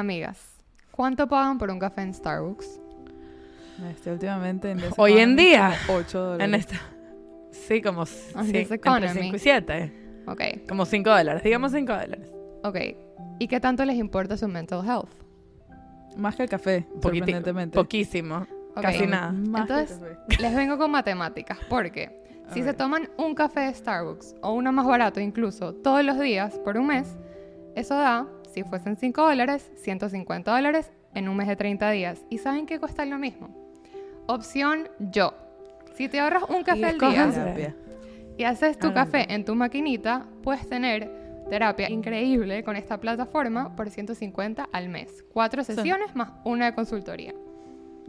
amigas, ¿cuánto pagan por un café en Starbucks? Este, últimamente en this Hoy en día, como 8 dólares. En esta. Sí, como On sí, this entre economy. 5 y 7. Ok, Como 5 dólares. Digamos 5 dólares. ok. ¿Y qué tanto les importa su mental health? Más que el café, Poquiti- sorprendentemente. Poquísimo. Ok, Casi nada. Más Entonces. Les vengo con matemáticas, porque si se toman un café de Starbucks o uno más barato incluso todos los días por un mes, eso da, si fuesen 5 dólares, 150 dólares en un mes de 30 días. ¿Y saben qué cuesta lo mismo? Opción yo. Si te ahorras un café al día. Terapia. y haces tu café en tu maquinita, puedes tener terapia increíble con esta plataforma por 150 al mes. Cuatro sesiones más una de consultoría.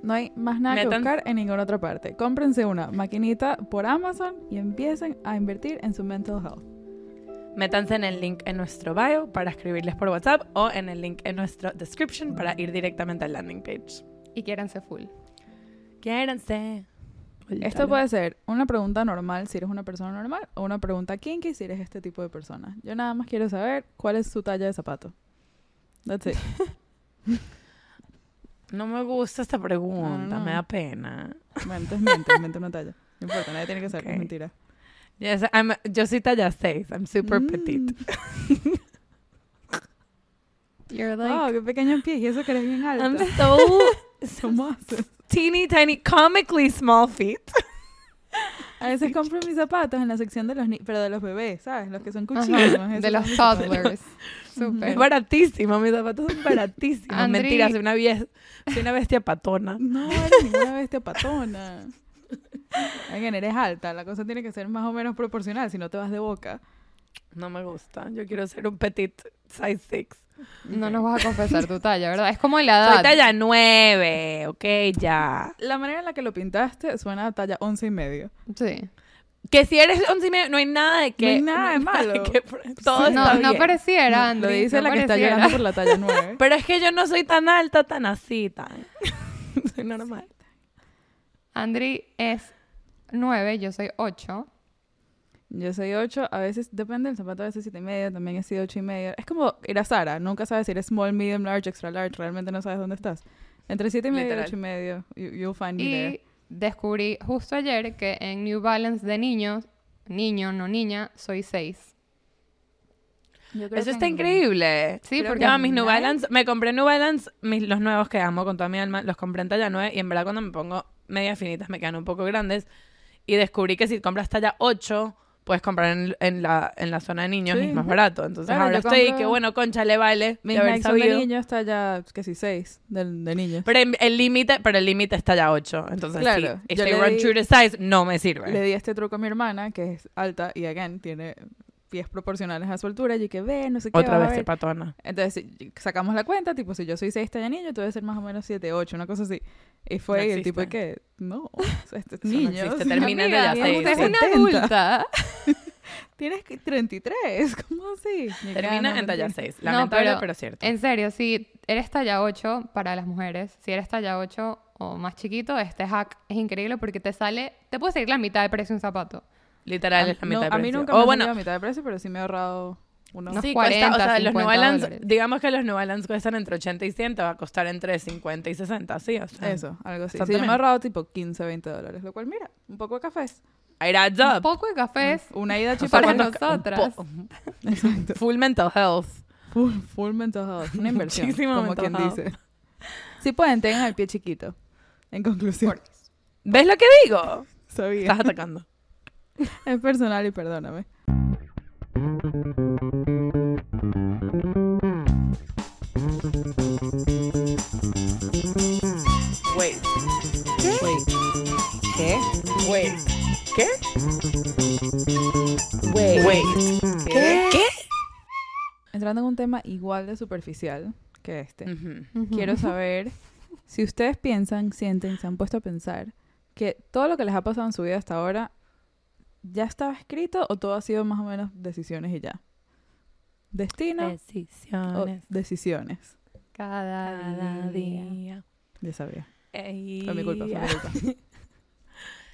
No hay más nada que Metan- buscar en ninguna otra parte. Cómprense una maquinita por Amazon y empiecen a invertir en su mental health. Métanse en el link en nuestro bio para escribirles por WhatsApp o en el link en nuestro description para ir directamente al landing page. Y quiéranse full. Quiéranse. Esto puede ser una pregunta normal si eres una persona normal o una pregunta kinky si eres este tipo de persona. Yo nada más quiero saber cuál es su talla de zapato. That's it. No me gusta esta pregunta, Ah, no. me da pena. Bueno, entonces miente, miente una talla. No importa, nadie tiene que saber que es mentira. Yes, I'm- yo soy talla 6, I'm super Mm. petite. You're like, Wow, qué pequeño pie y eso que eres bien alta. I'm so ¿Cómo haces? teeny tiny, comically small feet. A veces compro mis zapatos en la sección de los niños, pero de los bebés, ¿sabes? Los que son cuchillos. de los toddlers. Es Súper. baratísimo, mis zapatos son baratísimos. Andri- Mentira, soy una, soy una bestia patona. No eres ninguna bestia patona. Alguien, eres alta. La cosa tiene que ser más o menos proporcional, si no te vas de boca. No me gusta. Yo quiero ser un petit size 6. No nos vas a confesar tu talla, ¿verdad? Es como la edad. Soy talla 9, ok, ya. La manera en la que lo pintaste suena a talla once y medio. Sí. Que si eres 11 y medio, no hay nada de que... No hay nada de malo. que- todo no, está no bien. pareciera, Lo Andri. dice no la que está pareciera. llorando por la talla nueve. Pero es que yo no soy tan alta, tan así, tan... soy normal. Andri es 9, yo soy 8. Yo soy 8, a veces depende del zapato, a veces 7 y medio, también he sido 8 y medio. Es como ir a Sara, nunca sabes si eres small, medium, large, extra large, realmente no sabes dónde estás. Entre 7 y medio y Literal. 8 y medio, you- you'll find me there. Y descubrí justo ayer que en New Balance de niños, niño, no niña, soy 6. Yo creo Eso está increíble. Sí, Creo porque que Ya, mis New Balance, me compré New Balance, mis, los nuevos que amo con toda mi alma, los compré en talla 9 y en verdad cuando me pongo medias finitas me quedan un poco grandes y descubrí que si compras talla 8 puedes comprar en, en la, en la zona de niños y Sí. es más barato. Entonces Claro, ahora estoy compro- que bueno, concha, le vale de haber de niños está ya, que sí, 6 de, de niños. Pero el límite, pero el límite es talla 8. Entonces Claro, sí, yo este run di- true to size no me sirve. Le di este truco a mi hermana, que es alta y, again, tiene pies proporcionales a su altura. Y que ve, no sé qué. Otra va a vez ver. de patona. Entonces si- sacamos la cuenta, tipo, si yo soy 6 talla niño, tú debes ser más o menos 7, 8, una cosa así. Y fue No el tipo de que, no, o sea, este no niño. existe, o sea, termina talla seis. usted es una 70. adulta. Tienes que 33, ¿cómo así? Termina no, en talla mentira. 6. No, Lamentable, pero- pero, cierto. En serio, si eres talla 8 para las mujeres, si eres talla 8 o más chiquito, este hack es increíble porque te sale, te puede salir la mitad de precio de un zapato. Literal A- es la no, mitad de A mí precio. nunca o me ha bueno, a mitad de precio, pero sí me he ahorrado unos... Unos sí, 40, cuesta, o sea, los New 50 Balance, dólares. digamos que los New Balance cuestan entre 80 y 100, te va a costar entre 50 y 60, sí, o sea. Eso, algo así. Sí, yo me he ahorrado tipo 15, 20 dólares, lo cual, mira, un poco de cafés. It adds Un up. poco de cafés. Una ida O para chipa ¿cuántos ca- un nosotras. po- Exacto. Full mental health. Full, full mental health. Una inversión, Muchísimo como mental quien health. dice. Si pueden, tengan el pie chiquito. En conclusión, ¿Ves lo que digo? sabía. Estás atacando. Es personal y perdóname. Wait. Wait. ¿Qué? Wait. ¿Qué? Wait. Wait. ¿Qué? ¿Qué? Entrando en un tema igual de superficial que este. Quiero saber si ustedes piensan, sienten, se han puesto a pensar que todo lo que les ha pasado en su vida hasta ahora ya estaba escrito o todo ha sido más o menos decisiones y ya. Destino o Decisiones. decisiones. Cada, Cada día. día. Ya sabía. Ey, Fue mi culpa, fue mi culpa.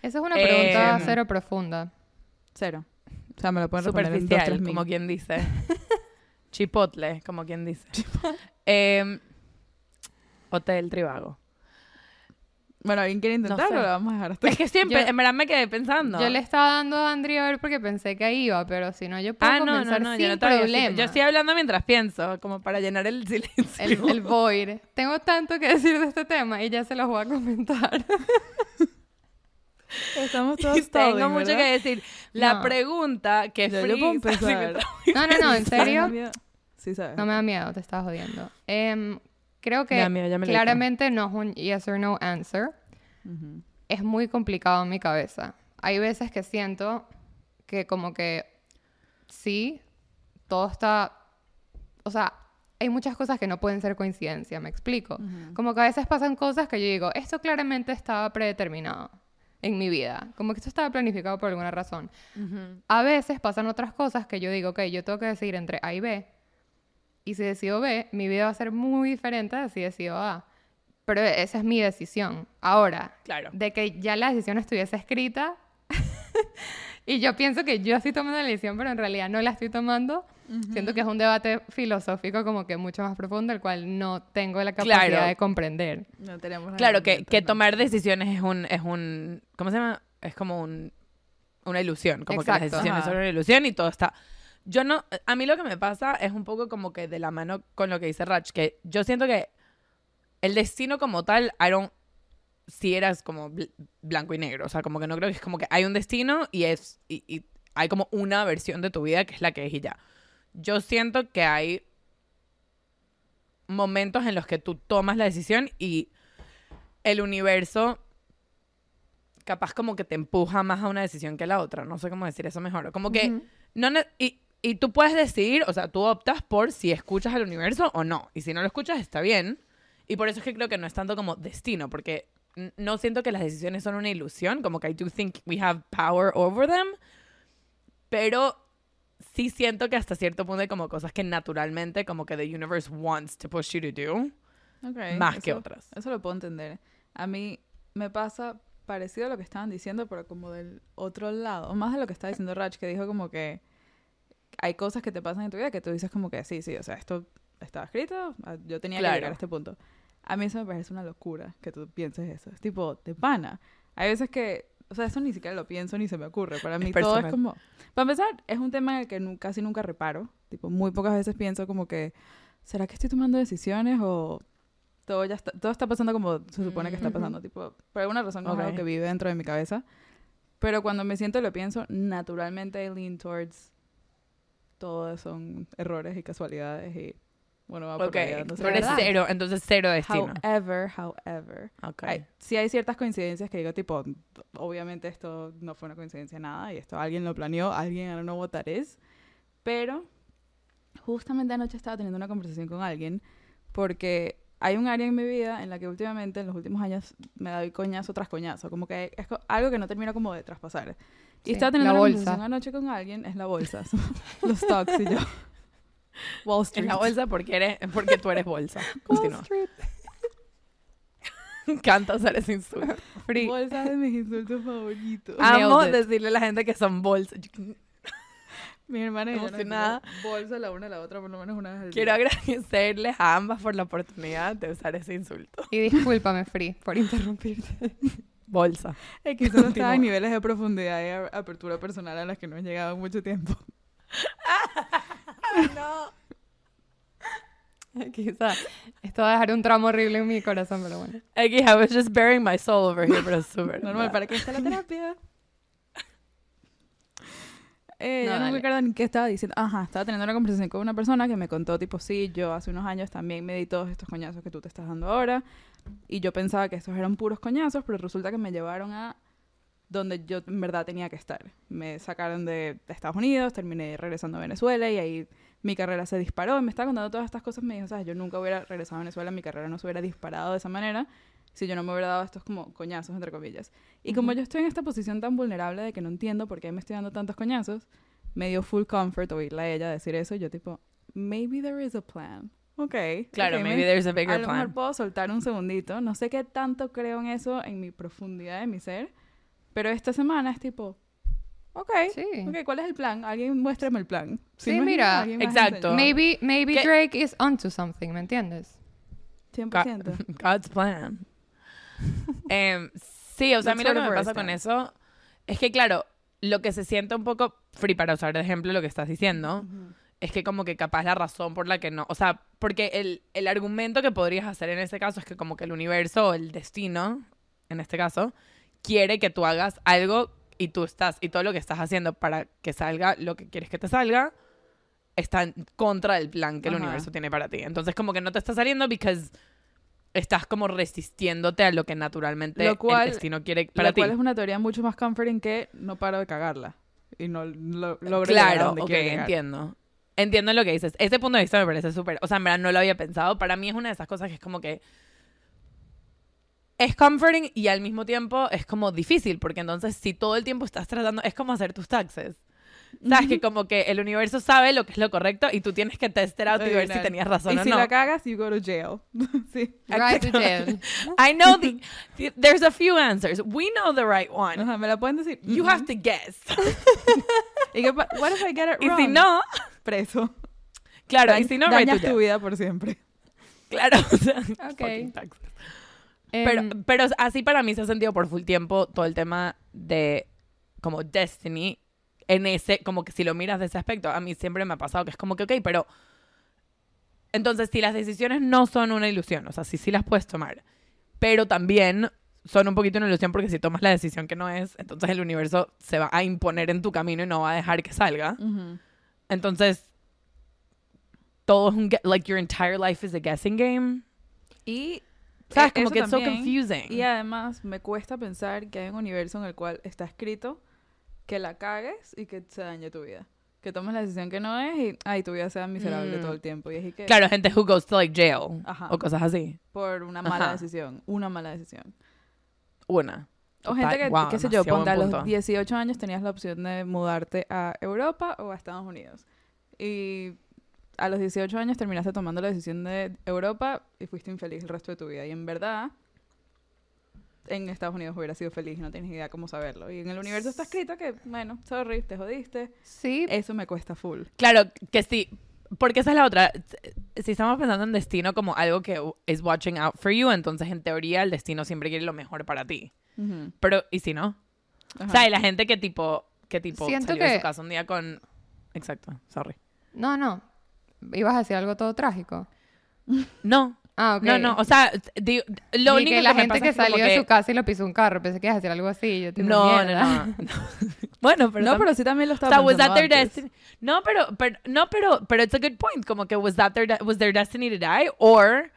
Esa es una pregunta Em, cero profunda. Cero. O sea, me lo pueden responder en dos, tres como quien dice. Chipotle, como quien dice. Em, Hotel Tribago. Bueno, ¿alguien quiere intentarlo? sé. Lo vamos a dejar hasta Es que siempre, Yo- en verdad me quedé pensando. Yo le estaba dando a Andrea a ver porque pensé que iba, pero si no, yo puedo Ah, no, no, comenzar no, yo sin no decir- problema. Yo estoy hablando mientras pienso, como para llenar el silencio. el, el void. Tengo tanto que decir de este tema y ya se los voy a comentar. Estamos Y todos tengo stalling, mucho ¿verdad? que decir. La No. pregunta que yo puedo empezar. No, no, no, en ¿Sabes? Me da serio. miedo. Sí, sabes. No me da miedo, te estás jodiendo. Em, creo que ya claramente no es un yes or no answer. Es muy complicado en mi cabeza. Hay veces que siento que como que sí, todo está... O sea, hay muchas cosas que no pueden ser coincidencia, me explico. Como que a veces pasan cosas que yo digo, esto claramente estaba predeterminado en mi vida. Como que esto estaba planificado por alguna razón. A veces pasan otras cosas que yo digo, ok, yo tengo que decidir entre A y B. Y si decido B, mi vida va a ser muy diferente de si decido A. Pero esa es mi decisión. Ahora, Claro. de que ya la decisión estuviese escrita, y yo pienso que yo estoy tomando la decisión, pero en realidad no la estoy tomando, siento que es un debate filosófico como que mucho más profundo, el cual no tengo la capacidad Claro. de comprender. No tenemos la Claro, que, que tomar decisiones es un, es un, ¿cómo se llama? Es como un, una ilusión, como que las Exacto. decisiones Ajá. son una ilusión y todo está... Yo no, a mí lo que me pasa es un poco como que de la mano con lo que dice Rach, que yo siento que el destino como tal, I don't si eras como bl- blanco y negro, o sea, como que no creo que es como que hay un destino y es, y, y hay como una versión de tu vida que es la que es y ya. Yo siento que hay momentos en los que tú tomas la decisión y el universo capaz como que te empuja más a una decisión que a la otra. No sé cómo decir eso mejor. Como que no y, y tú puedes decidir, o sea, tú optas por si escuchas al universo o no. Y si no lo escuchas, está bien. Y por eso es que creo que no es tanto como destino, porque no siento que las decisiones son una ilusión, como que I do think we have power over them, pero sí siento que hasta cierto punto hay como cosas que naturalmente como que the universe wants to push you to do, Ok, más que eso- otras. Eso lo puedo entender. A mí me pasa parecido a lo que estaban diciendo, pero como del otro lado. Más de lo que estaba diciendo Rach, que dijo como que hay cosas que te pasan en tu vida que tú dices como que sí, sí, o sea, esto estaba escrito, ah, yo tenía Claro. que llegar a este punto. A mí eso me parece una locura que tú pienses eso. Es tipo, de pana. Hay veces que, o sea, eso ni siquiera lo pienso ni se me ocurre. Para mí todo es como... Para empezar, es un tema en el que casi nunca reparo. Tipo, muy pocas veces pienso como que, ¿será que estoy tomando decisiones o todo ya está, todo está pasando como se supone que está Ujú. pasando? Tipo, por alguna razón no es algo que vive dentro de mi cabeza. Pero cuando me siento y lo pienso, naturalmente I lean towards todo son errores y casualidades y bueno, va por Ok, ahí dándose pero vueltas. cero, entonces cero destino. However, however, Ok. hay, sí hay ciertas coincidencias que digo, tipo, obviamente esto no fue una coincidencia nada y esto alguien lo planeó, alguien, I don't know what that is. Pero justamente anoche estaba teniendo una conversación con alguien porque hay un área en mi vida en la que últimamente, en los últimos años, me doy coñazo tras coñazo. Como que es algo que no termina como de traspasar. Y Sí, estaba teniendo la una bolsa. conversación anoche con alguien, es la bolsa. los stocks y yo. Wall Street. En la bolsa porque eres, porque tú eres bolsa. Wall Continúa. Street. Me encanta usar ese insulto. Free. Bolsa de mis insultos favoritos. Amo decirle a la gente que son bolsas. Mi hermana nos Emocionada. decimos bolsa la una a la otra por lo menos una vez al Quiero agradecerles a ambas por la oportunidad de usar ese insulto. Y discúlpame, Free, por interrumpirte. Bolsa. Es que eso no estaba en niveles de profundidad y apertura personal a las que no he llegado en mucho tiempo. no. Quizá esto va a dejar un tramo horrible en mi corazón, pero bueno. Aquí, I was just burying my soul over here, pero es súper. Normal, ¿para qué está la terapia? Eh, No, ya no acuerdo ni qué estaba diciendo. Ajá, estaba teniendo una conversación con una persona que me contó, tipo, sí, yo hace unos años también me di todos estos coñazos que tú te estás dando ahora. Y yo pensaba que estos eran puros coñazos, pero resulta que me llevaron a donde yo en verdad tenía que estar. Me sacaron de Estados Unidos, terminé regresando a Venezuela y ahí mi carrera se disparó. Me estaba contando todas estas cosas, me dijo, sabes, yo nunca hubiera regresado a Venezuela, mi carrera no se hubiera disparado de esa manera si yo no me hubiera dado estos como coñazos, entre comillas. Y como yo estoy en esta posición tan vulnerable de que no entiendo por qué me estoy dando tantos coñazos, me dio full comfort oírla a ella decir eso. y Yo tipo, maybe there is a plan. Ok. Claro, ok, maybe there's a bigger a lo mejor plan. puedo soltar un segundito. No sé qué tanto creo en eso en mi profundidad de mi ser. Pero esta semana es tipo, ok, Sí. ok, ¿cuál es el plan? Alguien muéstrame el plan. Si Sí, no mira, exacto. Maybe, maybe ¿Qué? Drake is onto something, ¿me entiendes? 100%. God's plan. Em, sí, o sea, a mí lo que me pasa con eso es que, claro, lo que se siente un poco free para usar de ejemplo lo que estás diciendo es que como que capaz la razón por la que no, o sea, porque el, el argumento que podrías hacer en ese caso es que como que el universo o el destino, en este caso, quiere que tú hagas algo y tú estás, y todo lo que estás haciendo para que salga lo que quieres que te salga, está en contra del plan que el Ajá. universo tiene para ti. Entonces como que no te está saliendo porque estás como resistiéndote a lo que naturalmente Lo cual- el destino quiere para Lo ti. cual es una teoría mucho más comforting que no paro de cagarla. Y no lo, logro Claro, ok, entiendo. Entiendo lo que dices. Ese punto de vista me parece súper. O sea, en verdad no lo había pensado. Para mí es una de esas cosas que es como que. Es comforting y al mismo tiempo es como difícil, porque entonces si todo el tiempo estás tratando. Es como hacer tus taxes. Sabes que como que el universo sabe lo que es lo correcto y tú tienes que test it out y ver si tenías razón Y o si no. la cagas, you go to jail. sí. Right to jail. I know the, there's a few answers. We know the right one. Ajá, me la pueden decir. You have to guess. ¿Y qué pa- what if I get it y wrong? si no, Preso. claro, y Dañ- si no, right to tu vida por siempre. Claro, o sea, Ok. fucking taxes. Pero, Em, pero así para mí se ha sentido por full tiempo todo el tema de como Destiny en ese, como que si lo miras de ese aspecto, a mí siempre me ha pasado que es como que, ok, pero entonces si las decisiones no son una ilusión, o sea, si sí las puedes tomar, pero también son un poquito una ilusión porque si tomas la decisión que no es, entonces el universo se va a imponer en tu camino y no va a dejar que salga. Entonces, todo es un, like your entire life is a guessing game. Y ¿Sabes? e- Como que es so confusing. Y además me cuesta pensar que hay un universo en el cual está escrito que la cagues y que se dañe tu vida. Que tomes la decisión que no es y ay, tu vida sea miserable Mm. todo el tiempo. Y que Claro, gente who goes to like jail Ajá. o cosas así. por una mala Ajá. decisión, una mala decisión. Una. O Total, gente que, wow, qué sé yo, ponte a los punto. 18 años tenías la opción de mudarte a Europa o a Estados Unidos. Y a los 18 años terminaste tomando la decisión de Europa y fuiste infeliz el resto de tu vida. Y en verdad, en Estados Unidos hubiera sido feliz y no tienes idea cómo saberlo. Y en el universo está escrito que, bueno, sorry, te jodiste. sí, Eso me cuesta full. Claro, que sí. Porque esa es la otra. Si estamos pensando en destino como algo que is watching out for you, entonces en teoría el destino siempre quiere lo mejor para ti. Ujú. Pero, ¿y si no? Ajá. O sea, y la gente que tipo, que tipo Siento salió de que- su casa un día con... Exacto, sorry. no, no. Ibas a decir algo todo trágico. No, Ah, ok. no, no. O sea, digo, lo único que la me gente pasa que salió de que- su casa y lo pisó un carro. Pensé que ibas a decir algo así. Yo No, no, no, no. bueno, pero no, pero sí también lo O estaba sea, was that their antes. destiny? No, pero, pero, no, pero, pero it's a good point. Como que was that their, de- was their destiny to die? Or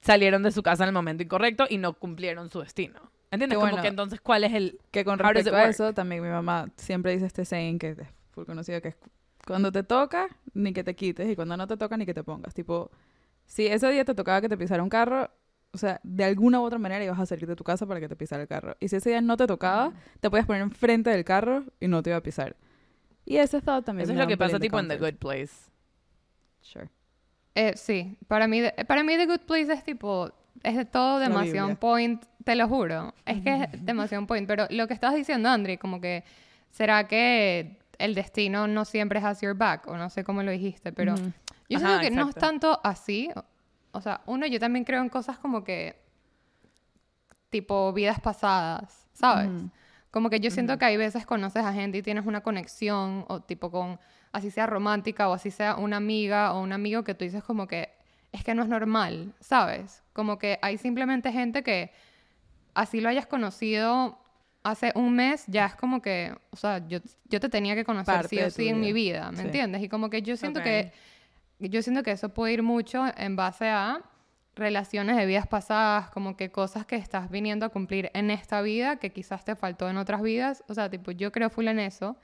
salieron de su casa en el momento incorrecto y no cumplieron su destino. ¿Entiendes? Como bueno. que entonces, ¿cuál es el...? Que con respecto a eso, también mi mamá siempre dice este saying que es full conocido, que es cuando te toca, ni que te quites, y cuando no te toca, ni que te pongas. Tipo, si ese día te tocaba que te pisara un carro, o sea, de alguna u otra manera ibas a salir de tu casa para que te pisara el carro. Y si ese día no te tocaba, te podías poner enfrente del carro y no te iba a pisar. Y ese estado también Eso es lo que pasa tipo en The. Good Place. Sure. Eh, sí, para mí, para mí The Good Place es tipo, es de todo demasiado point, te lo juro. Es que es demasiado point. Pero lo que estabas diciendo, Andri, como que, ¿será que el destino no siempre has your back? O no sé cómo lo dijiste, pero Ujú. Yo Ajá, siento que no es tanto así. O- sea, uno, yo también creo en cosas como que, tipo vidas pasadas, ¿sabes? Como que yo siento que hay veces conoces a gente y tienes una conexión, o tipo con, así sea romántica, o así sea una amiga o un amigo que tú dices como que es que no es normal, ¿sabes? Como que hay simplemente gente que así lo hayas conocido hace un mes, ya es como que, o sea, yo, yo te tenía que conocer Parte sí o sí en mi vida. ¿me Sí. entiendes? Y como que yo siento que yo siento que eso puede ir mucho en base a relaciones de vidas pasadas, como que cosas que estás viniendo a cumplir en esta vida que quizás te faltó en otras vidas. O sea, tipo, yo creo full en eso.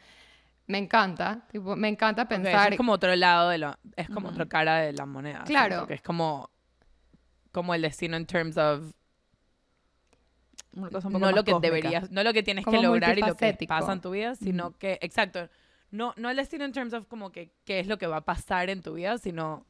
Me encanta, tipo, me encanta eso pensar. es como otro lado de lo... Es como otra cara de la moneda. Claro. Que es como... Como el destino en terms of... Una cosa un poco No más lo que cósmica. deberías... No lo que tienes Como que lograr y lo que pasa en tu vida, sino que... Exacto. No, no el destino en terms of como que qué es lo que va a pasar en tu vida, sino...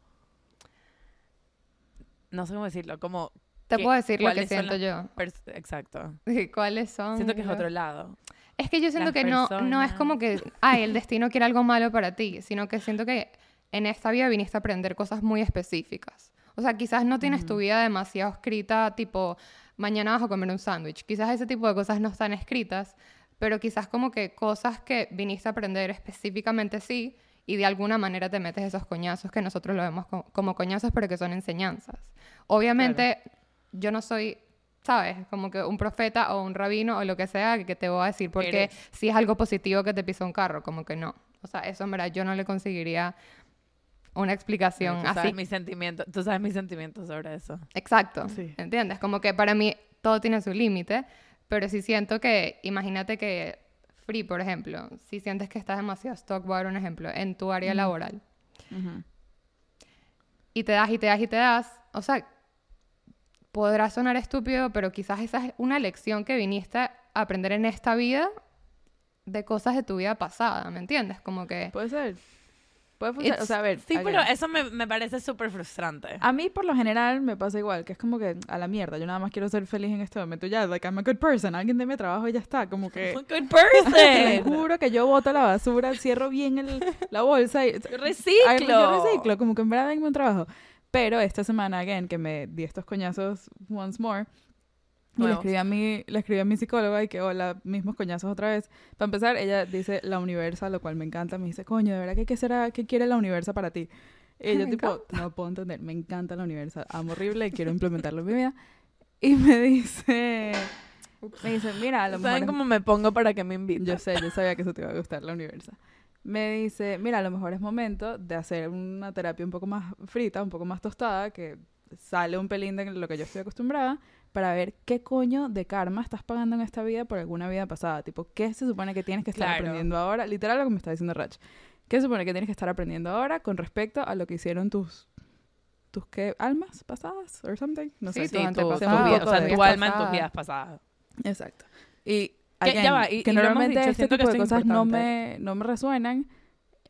No sé cómo decirlo, como... te puedo decir lo que siento yo. Exacto. ¿Cuáles son? Siento que es otro lado. Es que yo siento las que no, no es como que, ay, el destino quiere algo malo para ti, sino que siento que en esta vida viniste a aprender cosas muy específicas. O sea, quizás no tienes tu vida demasiado escrita, tipo, mañana vas a comer un sándwich. Quizás ese tipo de cosas no están escritas, pero quizás como que cosas que viniste a aprender específicamente sí, y de alguna manera te metes esos coñazos que nosotros lo vemos co- como coñazos, pero que son enseñanzas. Obviamente, yo no soy, ¿sabes? Como que un profeta o un rabino o lo que sea que te voy a decir, porque Eres. si es algo positivo que te pisa un carro, como que no. O sea, eso en verdad yo no le conseguiría una explicación Tú así. sabes mis sentimientos, tú sabes mis sentimientos sobre eso. Exacto. Sí. ¿Entiendes? Como que para mí todo tiene su límite, pero sí siento que, imagínate que Free, por ejemplo, si sientes que estás demasiado stock, voy a dar un ejemplo, en tu área laboral, Ujú. y te das y te das y te das, o sea, podrá sonar estúpido, pero quizás esa es una lección que viniste a aprender en esta vida de cosas de tu vida pasada, ¿me entiendes? Como que... Puede ser. Puede funcionar. O sea, a ver. Sí, again. pero eso me, me parece súper frustrante. A mí, por lo general, me pasa igual, que es como que a la mierda. Yo nada más quiero ser feliz en este momento. Ya, like, I'm a good person. Alguien de mi trabajo y ya está. Como que. Good Te person. juro que yo boto la basura, cierro bien el- la bolsa y. Ay, Reciclo. Yo reciclo, como que en verdad denme un trabajo. Pero esta semana, again, que me di estos coñazos once more. Y le escribí, a mi, le escribí a mi psicóloga y que, hola, mismos coñazos otra vez. Para empezar, ella dice la universa, lo cual me encanta. Me dice, coño, ¿de verdad que qué será, qué quiere la universa para ti? Y yo, Me tipo, no puedo entender, me encanta la universa, amo horrible y quiero implementarlo en mi vida. Y me dice, me dice, mira, a lo mejor ¿Saben es- cómo me pongo para que me inviten? yo sé, yo sabía que eso te iba a gustar, la universa. Me dice, mira, a lo mejor es momento de hacer una terapia un poco más frita, un poco más tostada, que sale un pelín de lo que yo estoy acostumbrada, para ver qué coño de karma estás pagando en esta vida por alguna vida pasada. Tipo, ¿qué se supone que tienes que estar Claro. aprendiendo ahora? Literal lo que me está diciendo Rach. ¿Qué se supone que tienes que estar aprendiendo ahora con respecto a lo que hicieron tus... ¿Tus qué? ¿Almas pasadas? ¿Or something? No Sí, sé. tus Sí, tu, tu antepasados, vida, o sea, tu alma en tus vidas pasadas. Exacto. Y Que- again, ya va, y- que y normalmente dicho, este tipo de cosas no me, no me resuenan.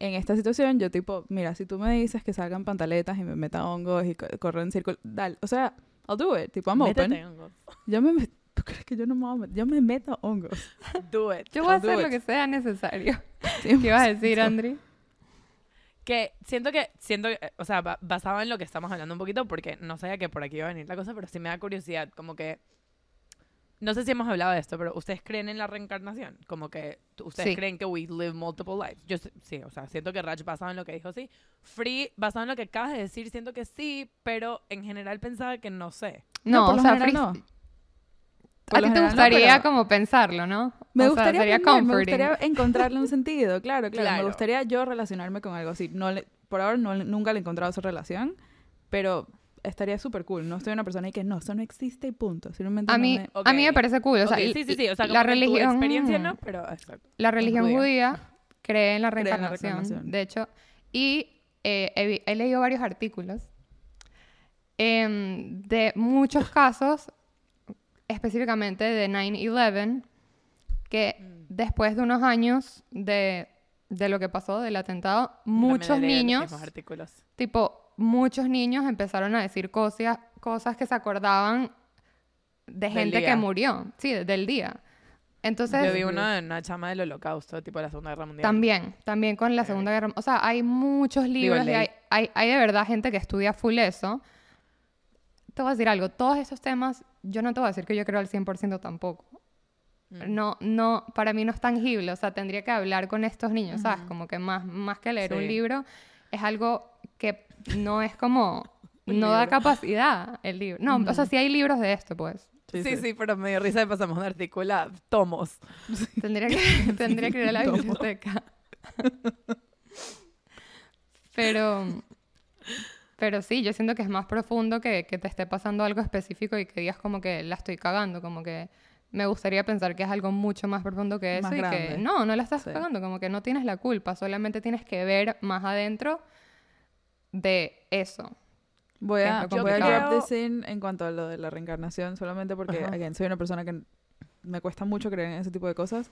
En esta situación, yo tipo, mira, si tú me dices que salgan pantaletas y me meta hongos y co- correr en círculo, dale. O sea, I'll do it. Tipo, I'm open. Métete hongos. Yo me, met- ¿Tú crees que yo no me voy a met- Yo me meto hongos. Do it. Yo voy a I'll do hacer lo que sea necesario. Sí, ¿Qué ibas a decir, Andri? Que siento que, siento que, o sea, ba- basado en lo que estamos hablando un poquito, porque no sabía que por aquí iba a venir la cosa, pero sí me da curiosidad, como que, no sé si hemos hablado de esto, pero ¿ustedes creen en la reencarnación? Como que, ¿ustedes Sí. creen que we live multiple lives? Yo sí, o sea, siento que Raj basado en lo que dijo, sí. Free, basado en lo que acabas de decir, siento que sí, pero en general pensaba que no sé. No, por o lo sea, general Fris- no. Por a ti te general no, gustaría pero- como pensarlo, ¿no? Me O sea, gustaría, sería aprender, me gustaría encontrarle un sentido, claro, claro, Claro. Me gustaría yo relacionarme con algo así. No le- por ahora no, nunca le he encontrado esa relación, pero estaría súper cool. No estoy una persona y que no, eso no existe y punto. Simplemente A no mí, me- a mí me parece cool. O sea, Ok, y- sí, sí, sí, o sea, la religión, experiencia no, pero exacto. la religión judía. judía cree en la reencarnación, de hecho, y eh, he, he leído varios artículos em, de muchos casos, específicamente de 9/11, que Mm. después de unos años de, de lo que pasó del atentado, muchos los niños artículos. tipo, muchos niños empezaron a decir cosas, cosas que se acordaban de gente que murió, sí, de- del día. Entonces, Yo vi una de una chama del holocausto, tipo de la Segunda Guerra Mundial. también, también con la Heavy. Segunda Guerra, o sea, hay muchos libros y leí. hay, hay, hay de verdad gente que estudia full eso. Te voy a decir algo, todos esos temas, yo no te voy a decir que yo creo al 100% tampoco. Mm. No, no, para mí no es tangible, o sea, tendría que hablar con estos niños, ¿sabes? Ujú. Como que más, más que leer Sí. un libro, es algo que no es como, no da capacidad el libro. No, o sea, Ujú. sí hay libros de esto, pues. Sí, sí, pero me dio risa de pasamos de artículo a tomos. Tendría que, tendría que ir a la Tomo. biblioteca. Pero, pero sí, yo siento que es más profundo que, que te esté pasando algo específico y que digas como que la estoy cagando, como que me gustaría pensar que es algo mucho más profundo que eso Más y que grande. no, no la estás Sí. cagando, como que no tienes la culpa, solamente tienes que ver más adentro de eso. Voy es a, lo voy a grab this in en cuanto a lo de la reencarnación, solamente porque, Ajá. again, soy una persona que me cuesta mucho creer en ese tipo de cosas.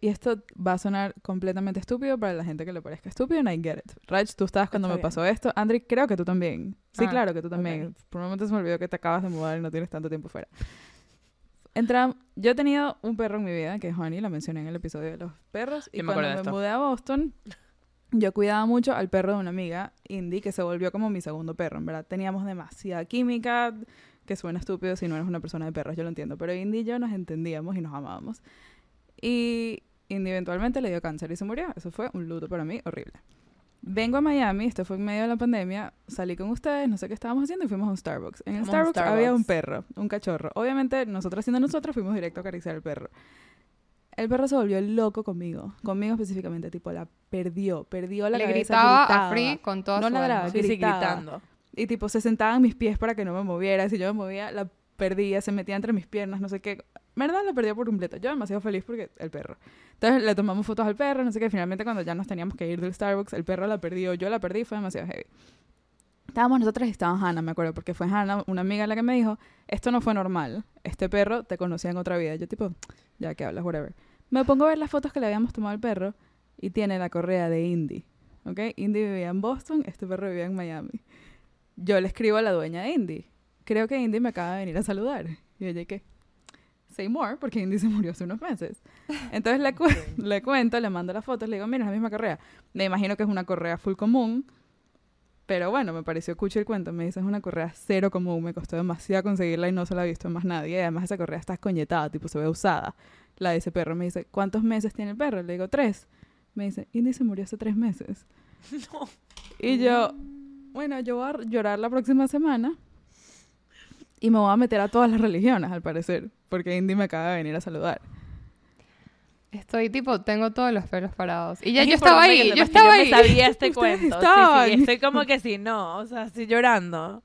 Y esto va a sonar completamente estúpido para la gente que le parezca estúpido, and I get it. Rach, tú estabas cuando Está me bien. pasó esto. Andri, creo que tú también. Sí, Ah, claro que tú también. Por un momento se me olvidó que te acabas de mudar y no tienes tanto tiempo fuera. Entra, yo he tenido un perro en mi vida, que es Honey, la mencioné en el episodio de los perros. Y me cuando me esto. mudé a Boston, yo cuidaba mucho al perro de una amiga, Indy, que se volvió como mi segundo perro, en verdad. Teníamos demasiada química, que suena estúpido si no eres una persona de perros, yo lo entiendo, pero Indy y yo nos entendíamos y nos amábamos. Y Indy eventualmente le dio cáncer y se murió. Eso fue un luto para mí horrible. Vengo a Miami, esto fue en medio de la pandemia, salí con ustedes, no sé qué estábamos haciendo y fuimos a un Starbucks. En el un Starbucks, había un Starbucks. perro, un cachorro. Obviamente, nosotros haciendo nosotros fuimos directo a acariciar al perro. El perro se volvió loco conmigo, conmigo específicamente, tipo la perdió, perdió la Le cabeza, gritaba, gritaba. a Free con toda No su ladraba. Sí, sí, gritaba. gritando. Y tipo, se sentaba en mis pies para que no me moviera. Si yo me movía, la perdía, se metía entre mis piernas, no sé qué. ¿Verdad? La perdía por completo. Yo demasiado feliz porque el perro. Entonces le tomamos fotos al perro, no sé qué. Finalmente, cuando ya nos teníamos que ir del Starbucks, el perro la perdió, yo la perdí, fue demasiado heavy. Estábamos nosotras y estaba Hannah, me acuerdo, porque fue Hannah, una amiga la que me dijo, esto no fue normal, este perro te conocía en otra vida. Yo tipo, ya que hablas, whatever. Me pongo a ver las fotos que le habíamos tomado al perro y tiene la correa de Indy, ¿ok? Indy vivía en Boston, este perro vivía en Miami. Yo le escribo a la dueña de Indy, creo que Indy me acaba de venir a saludar. Y ella, ¿qué? Say more, porque Indy se murió hace unos meses. Entonces le, cu- le cuento, le mando las fotos, le digo, mira, es la misma correa. Me imagino que es una correa full común, pero bueno, me pareció cucho el cuento. Me dice, es una correa cero común, me costó demasiado conseguirla y no se la ha visto más nadie. Y además esa correa está escoñetada, tipo, se ve usada. La de ese perro me dice, ¿cuántos meses tiene el perro? Le digo, tres. Me dice, Indy se murió hace tres meses. No. Y yo, bueno, yo voy a llorar la próxima semana y me voy a meter a todas las religiones, al parecer, porque Indy me acaba de venir a saludar. Estoy tipo, tengo todos los pelos parados. Y ya Es yo estaba ahí, yo estaba me ahí. sabía este cuento. Sí, estaban. sí, estoy como que sí, no, o sea, estoy llorando.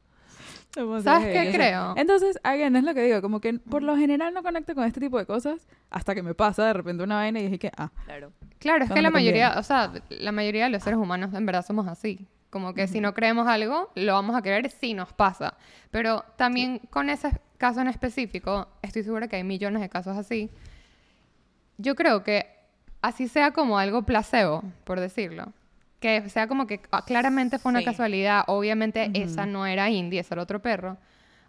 ¿Sabes qué yo creo? Entonces, again, es lo que digo, como que por lo general no conecto con este tipo de cosas hasta que me pasa de repente una vaina y dije que, ah, Claro. Claro, es que la me conviene. mayoría, o sea, la mayoría de los seres humanos en verdad somos así. Como que si no creemos algo, lo vamos a creer si nos pasa. Pero también con ese caso en específico, estoy segura que hay millones de casos así. Yo creo que así sea como algo placebo, por decirlo. Que sea como que ah, claramente fue una Sí. casualidad. Obviamente Ujú. esa no era Indy, ese era otro perro.